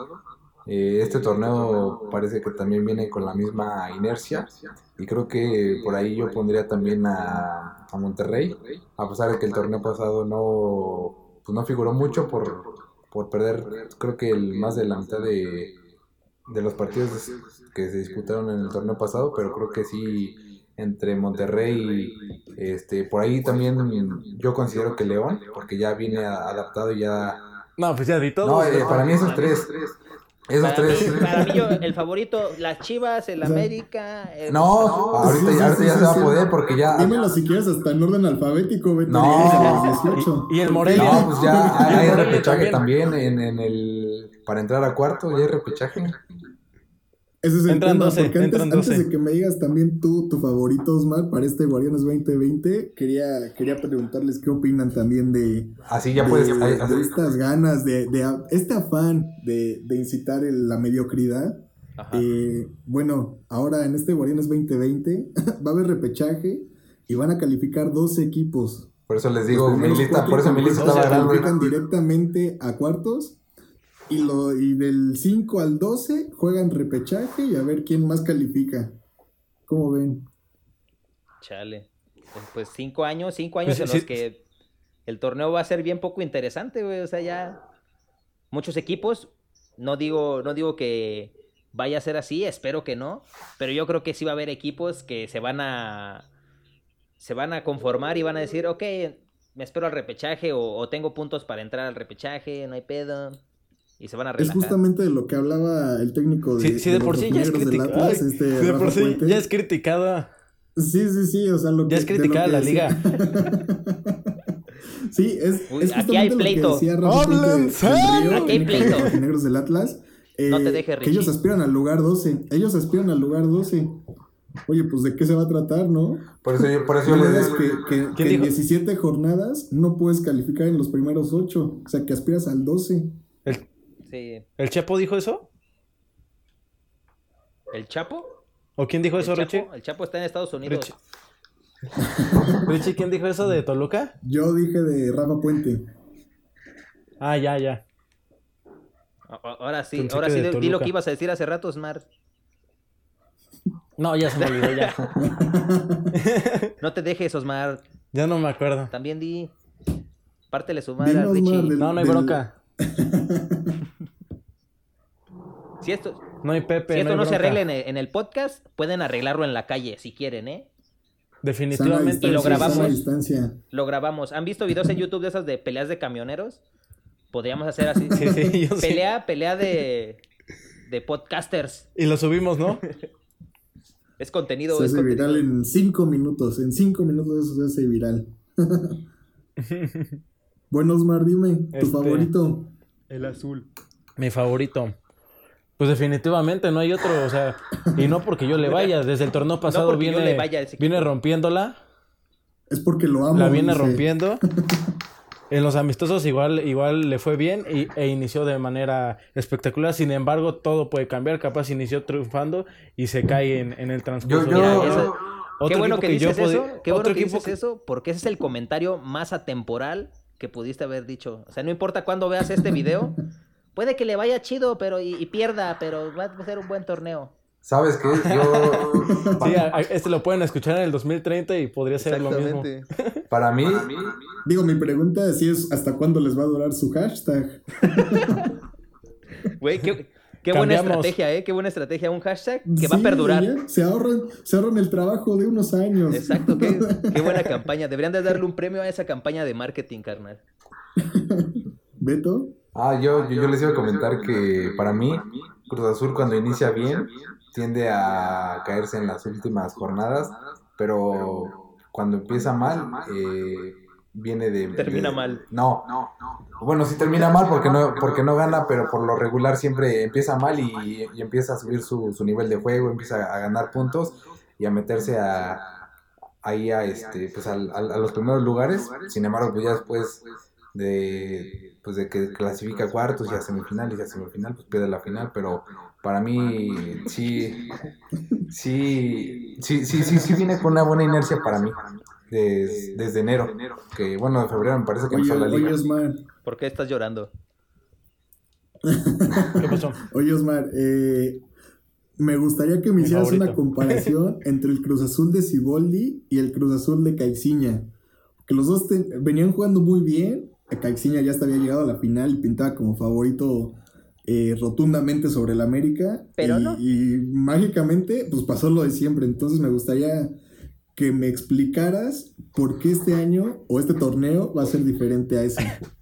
Eh, este torneo parece que también viene con la misma inercia y creo que por ahí yo pondría también a, a Monterrey, a pesar de que el torneo pasado no, pues no figuró mucho por, por perder creo que el, más de la mitad de, de los partidos que se disputaron en el torneo pasado, pero creo que sí entre Monterrey y este por ahí también yo considero que León, porque ya viene adaptado y ya No, pues ya di todo. no, eh, para mí esos tres esos Para tres mí, para mí yo, el favorito, las Chivas, el América. el- No, ahorita, Sí, sí, ahorita sí, ya sí, se va a poder porque ya Dímelo si quieres hasta en orden alfabético, Beto. No. a los 18. Y- <laughs> y el Morelia. No, pues ya hay, <laughs> repechaje también. también en, en el para entrar a cuarto, ya hay repechaje. Ese es el Entran tema, 12, porque antes, entran antes 12. de que me digas también tú, tu favorito, Osmar, para este Guardianes 2020, quería, quería preguntarles qué opinan también de, Así ya de, puedes hay- de estas ganas, de, este afán de, de incitar el- la mediocridad. Eh, bueno, ahora en este Guardianes 2020 <laughs> va a haber repechaje y van a calificar 12 equipos. Por eso les digo, mi lista, por eso mi lista estaba grande. directamente a cuartos y, lo, y del 5 al 12 juegan repechaje y a ver quién más califica. ¿Cómo ven? Chale. Pues, pues cinco años, cinco años Pues en los sí. que el torneo va a ser bien poco interesante, güey. O sea, ya muchos equipos. No digo, no digo que vaya a ser así, espero que no. Pero yo creo que sí va a haber equipos que se van a. se van a conformar y van a decir, ok, me espero al repechaje o, o tengo puntos para entrar al repechaje, no hay pedo. Y se van a Es relajar. justamente de lo que hablaba el técnico de, Sí, sí, de los por sí ya es. Atlas, este de por sí Puente. ya es criticada. Sí, sí, sí, o sea, lo Ya que, es de criticada la liga. <laughs> sí, es, Uy, es aquí hay justamente lo que pleito. decía Rafa ¡Hablen Aquí hay de pleito. los rojinegros del Atlas. eh, No te dejes, Que ellos aspiran al lugar 12. Ellos aspiran al lugar 12. Oye, pues de qué se va a tratar, ¿no? Por eso yo, por eso yo les que, que- que en dijo? 17 jornadas no puedes calificar en los primeros 8. O sea, que aspiras al 12. ¿El, Chapo dijo eso? ¿El Chapo? ¿O quién dijo ¿El eso, Richie? El Chapo está en Estados Unidos. Richie. <laughs> Richie, ¿quién dijo eso de Toluca? Yo dije de Rafa Puente. Ah, ya, ya. Ahora sí, Pensé ahora sí, de di- lo que ibas a decir hace rato, Smart. No, ya se me olvidó, ya. <laughs> <laughs> No te dejes, Osmar. Ya no me acuerdo. También di. Pártele su madre a Richie. Mar, del- No, no hay del- bronca. Si esto, No hay Pepe, si esto hay no, se arregla en el, en el podcast, pueden arreglarlo en la calle si quieren, ¿eh? Definitivamente. Y lo grabamos. distancia. Lo grabamos. ¿Han visto videos en YouTube de esas de peleas de camioneros? Podríamos hacer así. <laughs> Sí, sí, yo sí. Pelea, pelea de, de podcasters. Y lo subimos, ¿no? <laughs> Es contenido. Se es hace contenido. viral en 5 minutos. En 5 minutos eso se hace viral. <laughs> bueno, Osmar, dime, tu Este- favorito. El azul. Mi favorito. Pues definitivamente no hay otro, o sea, y no porque yo le vaya, desde el torneo pasado yo viene, vaya viene rompiéndola, Es porque lo amo. la viene dice. rompiendo. <laughs> En los amistosos igual, igual le fue bien y, e inició de manera espectacular. Sin embargo, todo puede cambiar. Capaz inició triunfando y se cae en, en el transcurso. Yo- yo- Otro qué bueno que yo dices eso. Qué bueno otro que dices eso, porque ese es el comentario más atemporal que pudiste haber dicho. O sea, no importa cuándo veas este video, <laughs> puede que le vaya chido, pero y, y pierda, pero va a ser un buen torneo. ¿Sabes qué? Yo. <laughs> Sí, a- a- este lo pueden escuchar en el 2030 y podría ser lo mismo. Para mí, Digo, mi pregunta es si es hasta cuándo les va a durar su hashtag. Güey, qué, qué buena Cambiamos. estrategia, ¿eh? Qué buena estrategia. Un hashtag que va a perdurar. ya, Se ahorran, se ahorran el trabajo de unos años. Exacto, qué, <laughs> qué buena campaña. Deberían de darle un premio a esa campaña de marketing, carnal. Beto, ah, yo, yo, yo les iba a comentar que para mí, Cruz Azul cuando inicia bien tiende a caerse en las últimas jornadas, pero cuando empieza mal, eh, viene de... Termina de- mal. No, bueno, sí termina mal porque no, porque no gana, pero por lo regular siempre empieza mal y, y empieza a subir su, su nivel de juego, empieza a ganar puntos y a meterse a ahí a este pues al- al- a los primeros lugares. Sin embargo, pues ya después de pues de que clasifica a cuartos y a semifinales y a semifinal pues pierde la final, pero para mí sí sí sí sí sí, sí viene con una buena inercia para mí. des- desde enero, que bueno, de febrero me parece que empezó la liga. ¿Por qué estás llorando? <laughs> ¿Qué pasó? oye, Osmar, eh, me gustaría que me Mi hicieras una comparación <laughs> entre el Cruz Azul de Ciboldi y el Cruz Azul de Caixinha. Que los dos te- venían jugando muy bien. Caixinha ya hasta había llegado a la final y pintaba como favorito eh, rotundamente sobre el América. Pero y, no. y mágicamente, pues pasó lo de siempre. Entonces me gustaría que me explicaras por qué este año o este torneo va a ser diferente a ese. <laughs>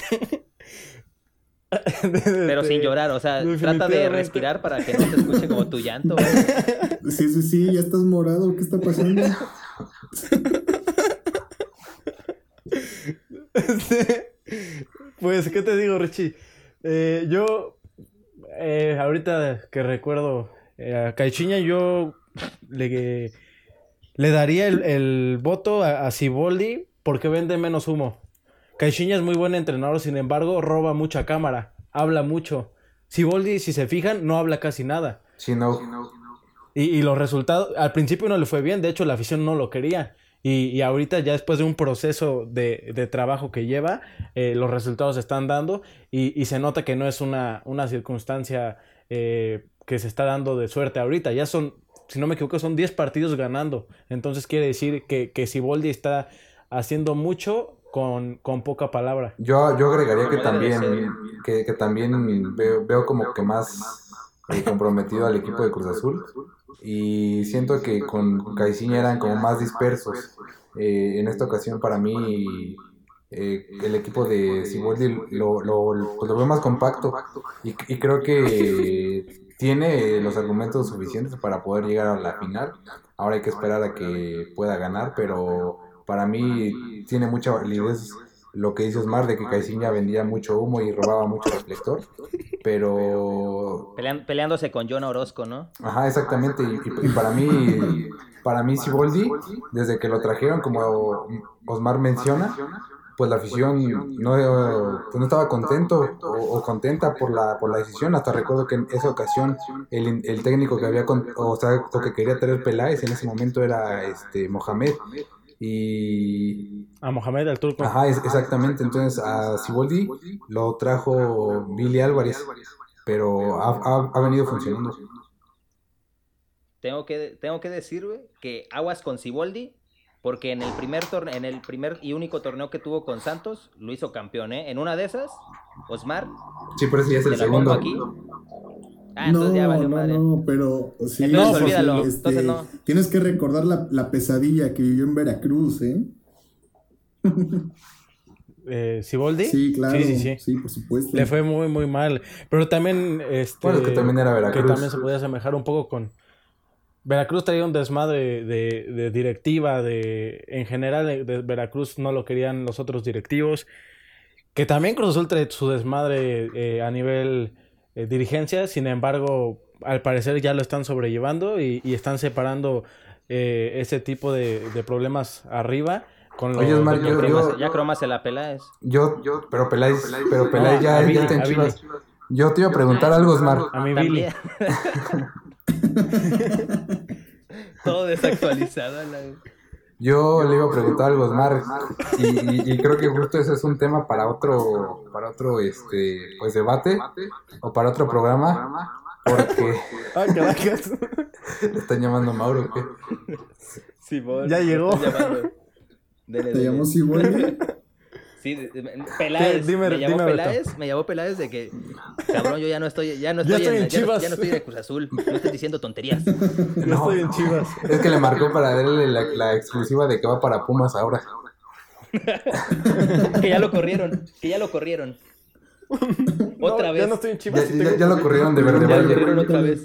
<laughs> Pero sin llorar, o sea, trata de respirar para que no se escuche como tu llanto. güey. <laughs> Sí, sí, sí, ya estás morado. ¿Qué está pasando? <laughs> pues, ¿qué te digo, Richie? Eh, yo, eh, ahorita que recuerdo eh, a Caixinha, yo le, le daría el, el voto a, a Siboldi porque vende menos humo. Caixinha es muy buen entrenador, sin embargo, roba mucha cámara, habla mucho. Siboldi, si se fijan, no habla casi nada. Sí, no. Y, y los resultados, al principio no le fue bien, de hecho la afición no lo quería. Y, y ahorita ya después de un proceso de, de trabajo que lleva, eh, los resultados se están dando y, y se nota que no es una, una circunstancia eh, que se está dando de suerte ahorita. Ya son, si no me equivoco, son 10 partidos ganando. Entonces quiere decir que, que Siboldi está haciendo mucho con, con poca palabra. Yo, yo agregaría que también, que, que también veo, veo como que más eh, comprometido al equipo de Cruz Azul. Y siento que con Caixinha eran como más dispersos. Eh, en esta ocasión, para mí, eh, el equipo de Siboldi lo, lo, pues lo veo más compacto. Y, y creo que tiene los argumentos suficientes para poder llegar a la final. Ahora hay que esperar a que pueda ganar, pero para mí tiene mucha validez lo que dice Osmar de que Caixinha vendía mucho humo y robaba mucho reflector. Pero Pelean- peleándose con John Orozco, ¿no? Ajá, exactamente. Y, y- y para mí, para mí Siboldi, desde que lo trajeron, como Osmar menciona, pues la afición no, pues no estaba contento o, o contenta por la, por la decisión. Hasta recuerdo que en esa ocasión el, el técnico que había, con- o sea, lo que quería traer Peláez en ese momento era este Mohamed. Y A Mohamed el Turco. Ajá, es- exactamente. Entonces a Siboldi lo trajo Billy Álvarez, pero ha, ha- ha venido funcionando. Tengo que, tengo que decir, güey, que aguas con Siboldi, porque en el primer torneo, en el primer y único torneo que tuvo con Santos, lo hizo campeón, ¿eh? En una de esas, Osmar, Sí, pero ya es el segundo. aquí. Ah, entonces ya valió no, madre. no, pero sí, Entonces olvídalo, este, entonces no. Tienes que recordar la, la pesadilla que vivió en Veracruz, ¿eh? Eh, ¿Siboldi? Sí, claro. Sí, sí, sí. por supuesto. Le fue muy, muy mal. Pero también, este... Bueno, que también era Veracruz. Que también se podía asemejar un poco con... Veracruz traía un desmadre de, de directiva, de... En general, de Veracruz no lo querían los otros directivos. Que también Cruz Azul trae su desmadre eh, a nivel eh, dirigencia. Sin embargo, al parecer ya lo están sobrellevando y, y están separando eh, ese tipo de, de problemas arriba. Con lo, Oye, Osmar, yo- yo- ya Croma se la pela es. Yo, pero Peláez, pero Peláez ya, a ya está en Chivas. Billy. Yo te iba a preguntar algo, Osmar. A mi Billy. También. <laughs> Todo desactualizado. a la- Yo le iba a preguntar algo, Osmar. Y, y- y creo que justo ese es un tema para otro, para otro, este, pues debate o para otro programa. Porque Ay, caracas. le <laughs> están llamando Mauro. ¿qué? Simón, Ya llegó. ¿Te llamó Siboldi? Sí, Peláez. Dime- me llamó dime, Beto. Peláez, me llamó Peláez de que, cabrón, yo ya no estoy, ya no Ya estoy, en, en ya no- Chivas. ya no estoy de Cruz Azul, no estoy diciendo tonterías. <laughs> No estoy en Chivas. Es que le marcó para darle la, la exclusiva de que va para Pumas ahora. <laughs> que ya lo corrieron, que ya lo corrieron. Otra No, vez. Ya no estoy en Ya, Chivas. ya- tengo- ya lo corrieron de <laughs> Verde Ya lo corrieron otra vez.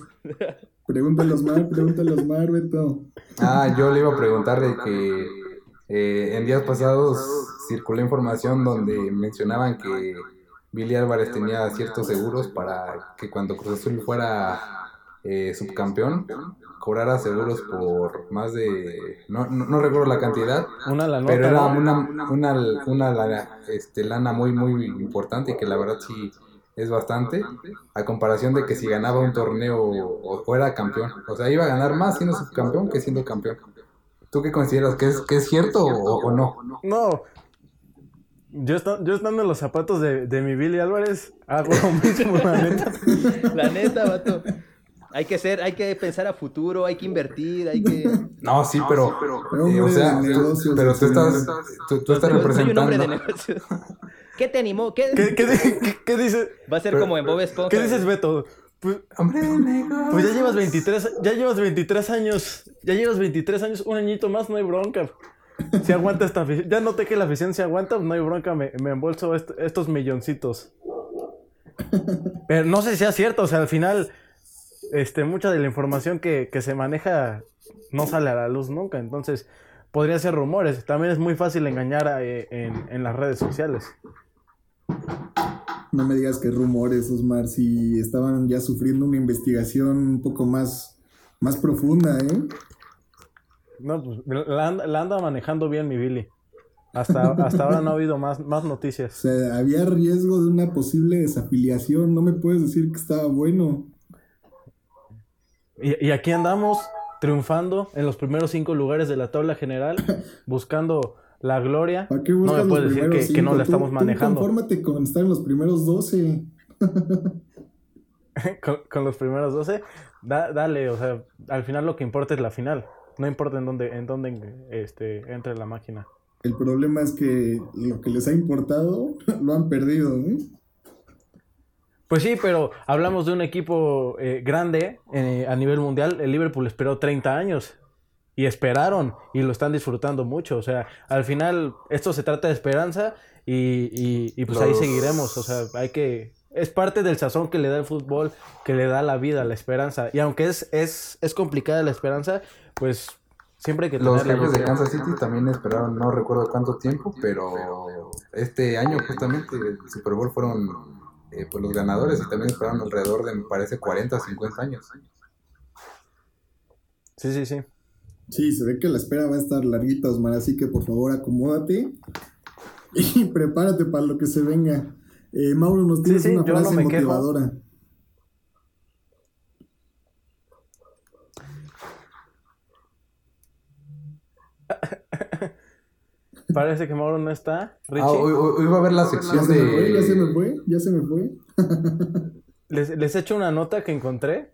Pregúntale a Osmar, pregúntale a Osmar, Beto. Ah, yo le iba a preguntar de que eh, en días pasados circuló información donde mencionaban que Billy Álvarez tenía ciertos seguros para que cuando Cruz Azul fuera eh, subcampeón cobrara seguros por más de no, no, no recuerdo la cantidad Una la nota. pero era una, una, una lana, este, lana muy muy importante y que la verdad sí es bastante a comparación de que si ganaba un torneo o, o era campeón o sea iba a ganar más siendo subcampeón que siendo campeón ¿Tú qué consideras? ¿Que es, que es cierto o, o no? No. Yo, yo estando en los zapatos de, de mi Billy Álvarez, hago lo mismo, la neta. <laughs> La neta, vato. Hay que ser, hay que pensar a futuro, hay que invertir, hay que. No, sí, pero, Pero eh, o sea, negocios, pero tú estás, tú, tú estás Soy- Soy un hombre de representando. negocios. ¿Qué te animó? ¿Qué? ¿Qué, qué, qué- qué dices? Va a ser Pero- como en Bob Esponja. ¿Qué dices, Beto? Pues, Hombre pues ya llevas 23, ya llevas 23 años. Ya llevas 23 años, un añito más, no hay bronca. Si aguanta esta. Ya noté que la afición se aguanta, no hay bronca, me, me embolso est- estos milloncitos. Pero no sé si sea cierto, o sea, al final, este, mucha de la información que, que se maneja no sale a la luz nunca, entonces podría ser rumores. También es muy fácil engañar a, eh, en, en las redes sociales. No me digas que rumores, Osmar, si estaban ya sufriendo una investigación un poco más, más profunda, ¿eh? No, pues la anda, la anda manejando bien mi Billy. Hasta, hasta ahora no ha habido más, más <laughs> O noticias. sea, había riesgo de una posible desafiliación. No me puedes decir que estaba bueno. Y, y aquí andamos triunfando en los primeros cinco lugares de la tabla general, <laughs> buscando la gloria. ¿Para qué No me puedes decir que, que no la Tú- estamos tú manejando. confórmate con estar en los primeros 12. <laughs> con, con los primeros 12, da- dale, o sea, al final lo que importa es la final. No importa en dónde, en dónde este, entre la máquina. El problema es que lo que les ha importado <laughs> lo han perdido. ¿eh? Pues sí, pero hablamos de un equipo eh, grande eh, a nivel mundial. El Liverpool esperó 30 años y esperaron y lo están disfrutando mucho. O sea, al final esto se trata de esperanza y, y- y, pues ahí seguiremos. O sea, hay que... Es parte del sazón que le da el fútbol, que le da la vida, la esperanza. Y aunque es, es, es complicada la esperanza, pues siempre hay que Los jefes de. Kansas City también esperaron, no recuerdo cuánto tiempo, pero este año justamente el Super Bowl fueron eh, pues los ganadores y también esperaron alrededor de, me parece, 40 o 50 años. Sí, sí, sí. Sí, se ve que la espera va a estar larguita, Osmar. Así que por favor acomódate y <laughs> prepárate para lo que se venga. Eh, Mauro, nos tienes sí, una no frase quejo. motivadora. <laughs> Parece que Mauro no está. Richie, Ah, hoy, va a haber la Ya sección se me fue, ya se de... me fue, ya se me fue. <laughs> les, les echo una nota que encontré.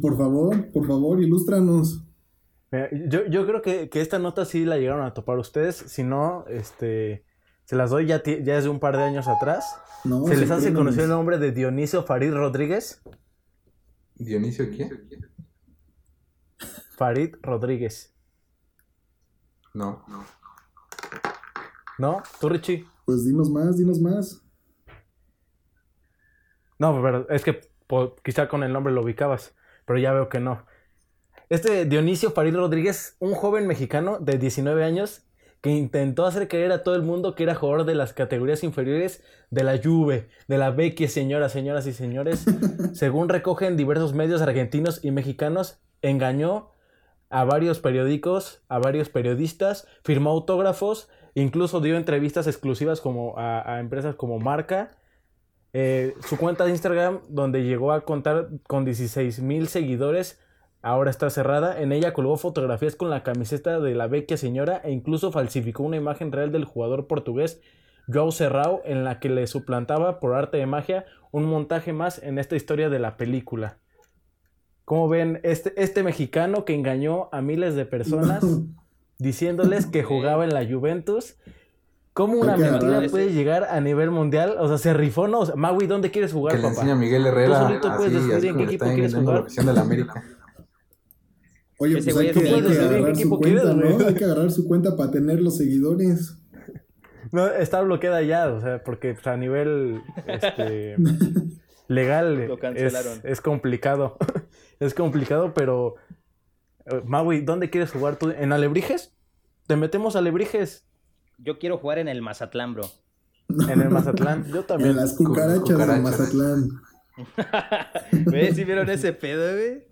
Por favor, por favor, ilústranos. Mira, yo, yo creo que, que esta nota sí la llegaron a topar ustedes. Si no, este, se las doy ya, ya es de un par de años atrás. No, se les hace conocer el nombre de Dionisio Farid Rodríguez. Dionisio, ¿quién? Farid Rodríguez. No, no. ¿No? ¿Tú, Richie? Pues dinos más, dinos más. No, pero es que po- quizá con el nombre lo ubicabas, pero ya veo que no. Este Dionisio Farid Rodríguez, un joven mexicano de 19 años que intentó hacer creer a todo el mundo que era jugador de las categorías inferiores de la Juve, de la Vecchia, señoras, señoras y señores. <laughs> Según recogen diversos medios argentinos y mexicanos, engañó a varios periódicos, a varios periodistas, firmó autógrafos, incluso dio entrevistas exclusivas como a, a empresas como Marca. Eh, su cuenta de Instagram, donde llegó a contar con 16 mil seguidores, ahora está cerrada. En ella colgó fotografías con la camiseta de la vecchia señora e incluso falsificó una imagen real del jugador portugués Joao Serrao en la que le suplantaba por arte de magia un montaje más en esta historia de la película. Como ven, este, este mexicano que engañó a miles de personas <laughs> diciéndoles que jugaba en la Juventus. ¿Cómo una mentira puede llegar a nivel mundial? O sea, se rifó, ¿no? O sea, Maui, ¿dónde quieres jugar, Que le papá? enseña a Miguel Herrera. Tú solito puedes así, decidir así en qué le equipo quieres jugar. la afición de la América. Oye, Ese pues hay es que, hay que agarrar su cuenta, quieres, ¿no? Hay que agarrar su cuenta para tener los seguidores. <laughs> No, está bloqueada ya, o sea, porque pues, a nivel este, <laughs> legal Lo es, cancelaron. es complicado. <laughs> es complicado, pero... eh, Maui, ¿dónde quieres jugar tú? ¿En Alebrijes? Te metemos a Alebrijes Yo quiero jugar en el Mazatlán, bro. en el Mazatlán. Yo también. En las cucarachas de cucarachas. Mazatlán. ¿Ves? ¿Sí vieron ese pedo, güey?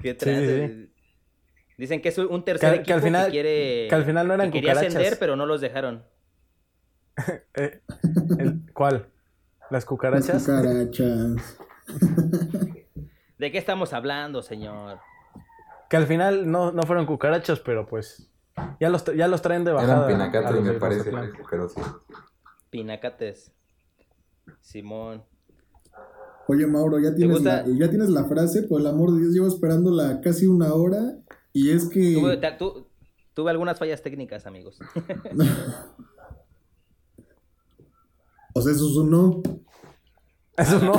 ¿Qué trae? sí, Dicen que es un tercer Que- equipo que al final- quiere... que al final no eran que quería cucarachas. ascender, pero no los dejaron. <laughs> Eh, el- ¿Cuál? ¿Las Las cucarachas? cucarachas. ¿De qué estamos hablando, señor? Que al final no, no fueron cucarachas, pero pues ya los, ya los traen de bajada. Eran pinacates, me parece, pero sí. Pinacates. Simón. Oye, Mauro, ya tienes, la, ya tienes la frase, por el amor de Dios, llevo esperándola casi una hora. Y es que. Tuve, ta- tu- tuve algunas fallas técnicas, amigos. <laughs> O sea, eso es un no. Eso no.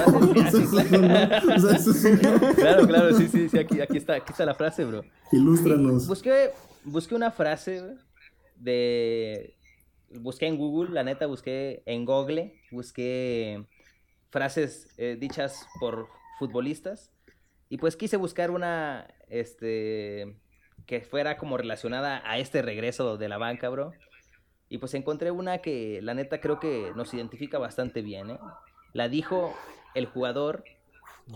Claro, claro, sí, sí, sí, aquí, aquí, está, aquí está la frase, bro. Ilústranos. Busqué, busqué una frase de... Busqué en Google, la neta, busqué en Google, busqué frases eh, dichas por futbolistas. Y pues quise buscar una, este, que fuera como relacionada a este regreso de la banca, bro. Y pues encontré una que la neta creo que nos identifica bastante bien, ¿eh? La dijo el jugador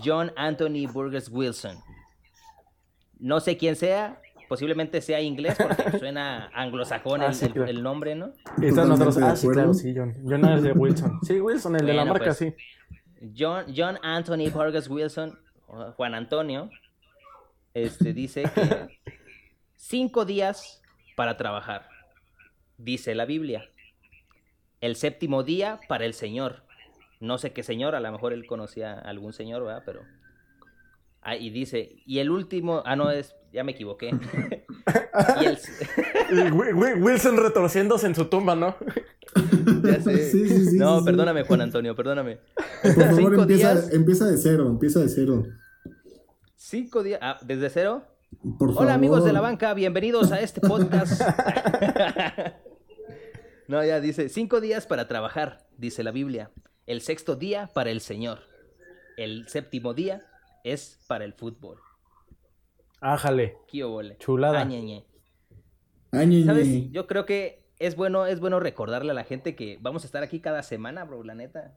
John Anthony Burgess Wilson. No sé quién sea, posiblemente sea inglés porque <laughs> suena anglosajón Ah, el, sí, el- claro. el nombre, ¿no? Están Ah, sí, claro, sí, John. John es de Wilson. Sí, Wilson, el de la marca, pues, sí. John, John Anthony Burgess Wilson, Juan Antonio, este, dice que cinco días para trabajar, dice la Biblia. El séptimo día para el Señor. No sé qué señor, a lo mejor él conocía a algún señor, ¿verdad? Pero... Ah, y dice, y el último, ah, no, es, ya me equivoqué. <laughs> y el, Wilson retorciéndose en su tumba, ¿no? ya sé. <laughs> Sí, sí, sí, no, sí, sí. perdóname, Juan Antonio, perdóname. Por favor, empieza, días. empieza de cero, empieza de cero. Cinco días, ah, desde cero. Por favor. Hola amigos de la banca, bienvenidos a este podcast. <laughs> no, ya dice, cinco días para trabajar, dice la Biblia. El sexto día para el Señor. El séptimo día es para el fútbol. Ájale. Chulada. Ah, ñe, ñe. Ay, ñe, ¿Sabes? ñe. Yo creo que es bueno, es bueno recordarle a la gente que vamos a estar aquí cada semana, bro, la neta.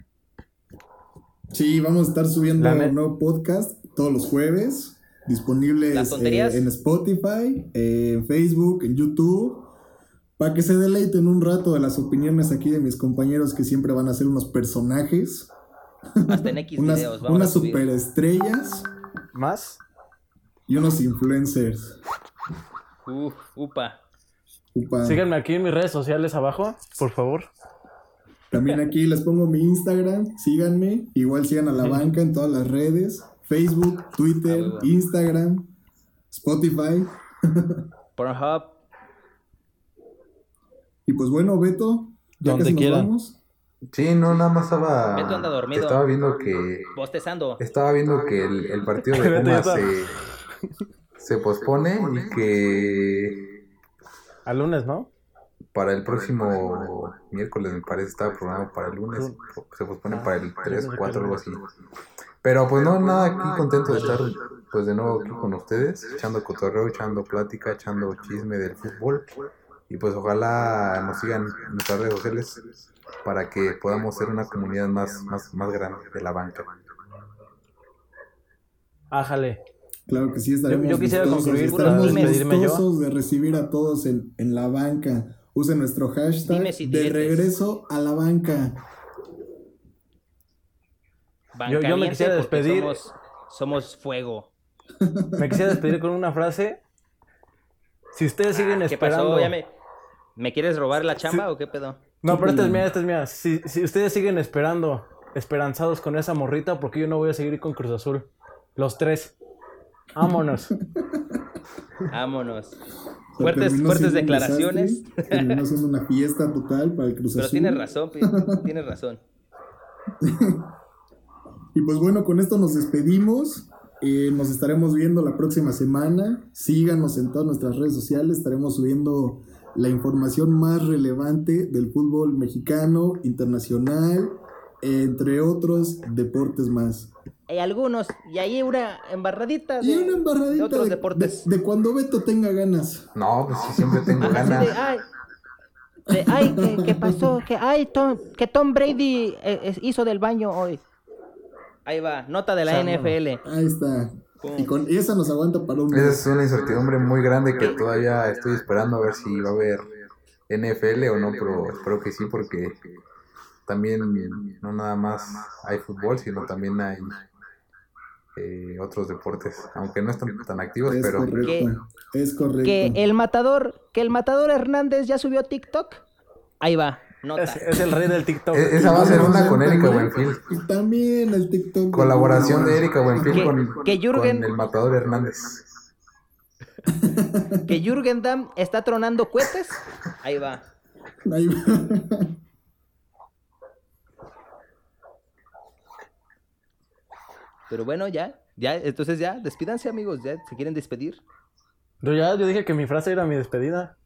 Sí, vamos a estar subiendo un nuevo podcast todos los jueves, tonterías. eh, en Spotify, eh, en Facebook, en YouTube, para que se deleiten un rato de las opiniones aquí de mis compañeros que siempre van a ser unos personajes, Hasta en X <laughs> unas, videos vamos unas a subir. superestrellas ¿Más? y unos influencers. Uf, upa. Upa. Síganme aquí en mis redes sociales abajo, por favor. También aquí les pongo mi Instagram, síganme, igual sigan a la banca en todas las redes, Facebook, Twitter, Ah. Instagram, Spotify. Pornhub. Y pues bueno, Beto, ya Donde quieran. vamos. Sí, no, nada más estaba. Beto anda dormido. Estaba viendo que. Bostezando. Estaba viendo que el, el partido de <laughs> Pumas se, se pospone y que Al lunes, ¿no? Para el próximo miércoles, me parece, estaba programado para el lunes. Se pospone para el 3 o 4, algo así. Pero pues no, nada, aquí contento de estar pues de nuevo aquí con ustedes, echando cotorreo, echando plática, echando chisme del fútbol. Y pues ojalá nos sigan en nuestras redes sociales para que podamos ser una comunidad más, más, más grande de la banca. Ájale. Claro que sí, estaremos Yo- yo quisiera gustosos, concluir estaremos despedirme yo. gustosos de recibir a todos en, en la banca. Usen nuestro hashtag si de regreso a la banca. Yo- yo me quisiera despedir. Somos, somos fuego. Me quisiera despedir con una frase. Si ustedes siguen Ah, ¿Qué esperando. pasó? ¿Ya me, ¿Me quieres robar la chamba o qué pedo? No, pero esta es Chúpala. mía, esta es mía. Si, si ustedes siguen esperando, esperanzados con esa morrita, porque yo no voy a seguir con Cruz Azul. Los tres. Vámonos. <laughs> Vámonos. Fuertes, declaraciones. desastre, terminó siendo una fiesta total para el Cruz Pero Azul. tienes razón, tienes razón. <laughs> Y pues bueno, con esto nos despedimos. Eh, nos estaremos viendo la próxima semana. Síganos en todas nuestras redes sociales. Estaremos subiendo la información más relevante del fútbol mexicano, internacional, entre otros deportes más. Hay algunos, y ahí una embarradita de, Y una embarradita de otros de, deportes. de- de cuando Beto tenga ganas. No, pues sí, siempre tengo Ajá, así ganas. de, ay, de, ay, ¿qué, qué pasó? Que, ay, Tom, que Tom Brady eh, eh, hizo del baño hoy. Ahí va, nota de la. NFL. Ahí está. Y con y esa nos aguanta para un Esa es una incertidumbre muy grande que todavía estoy esperando a ver si va a haber NFL o no, pero espero que sí porque también no nada más hay fútbol, sino también hay eh, otros deportes, aunque no están tan activos, Es pero correcto. Es correcto. Que el matador, que el matador Hernández ya subió TikTok. Ahí va, nota. es, es el rey del TikTok. esa va a ser una con Erika Buenfil. Y también el TikTok. Colaboración de Erika Buenfil Que- con, que Jürgen- con el matador Hernández. Que Jürgen Damm está tronando cohetes. Ahí va. Ahí va. Pero bueno, ya, ya, entonces ya, despídanse amigos, ya, se quieren despedir. Yo ya, yo dije que mi frase era mi despedida.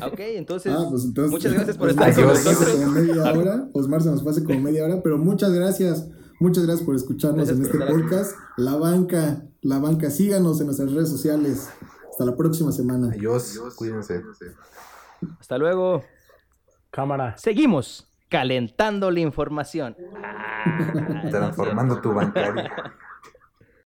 Ah, Ok, entonces, Ah, pues entonces. muchas gracias por pues estar se con nosotros. como media <laughs> hora. Osmar se nos fue hace como media hora, pero muchas gracias. Muchas gracias por escucharnos Gracias en por este aquí. podcast. La banca, la banca, síganos en nuestras redes sociales. Hasta la próxima semana. Adiós, cuídense. Hasta luego. Cámara. Seguimos calentando la información. Ah, no Transformando tu bancaria. <laughs>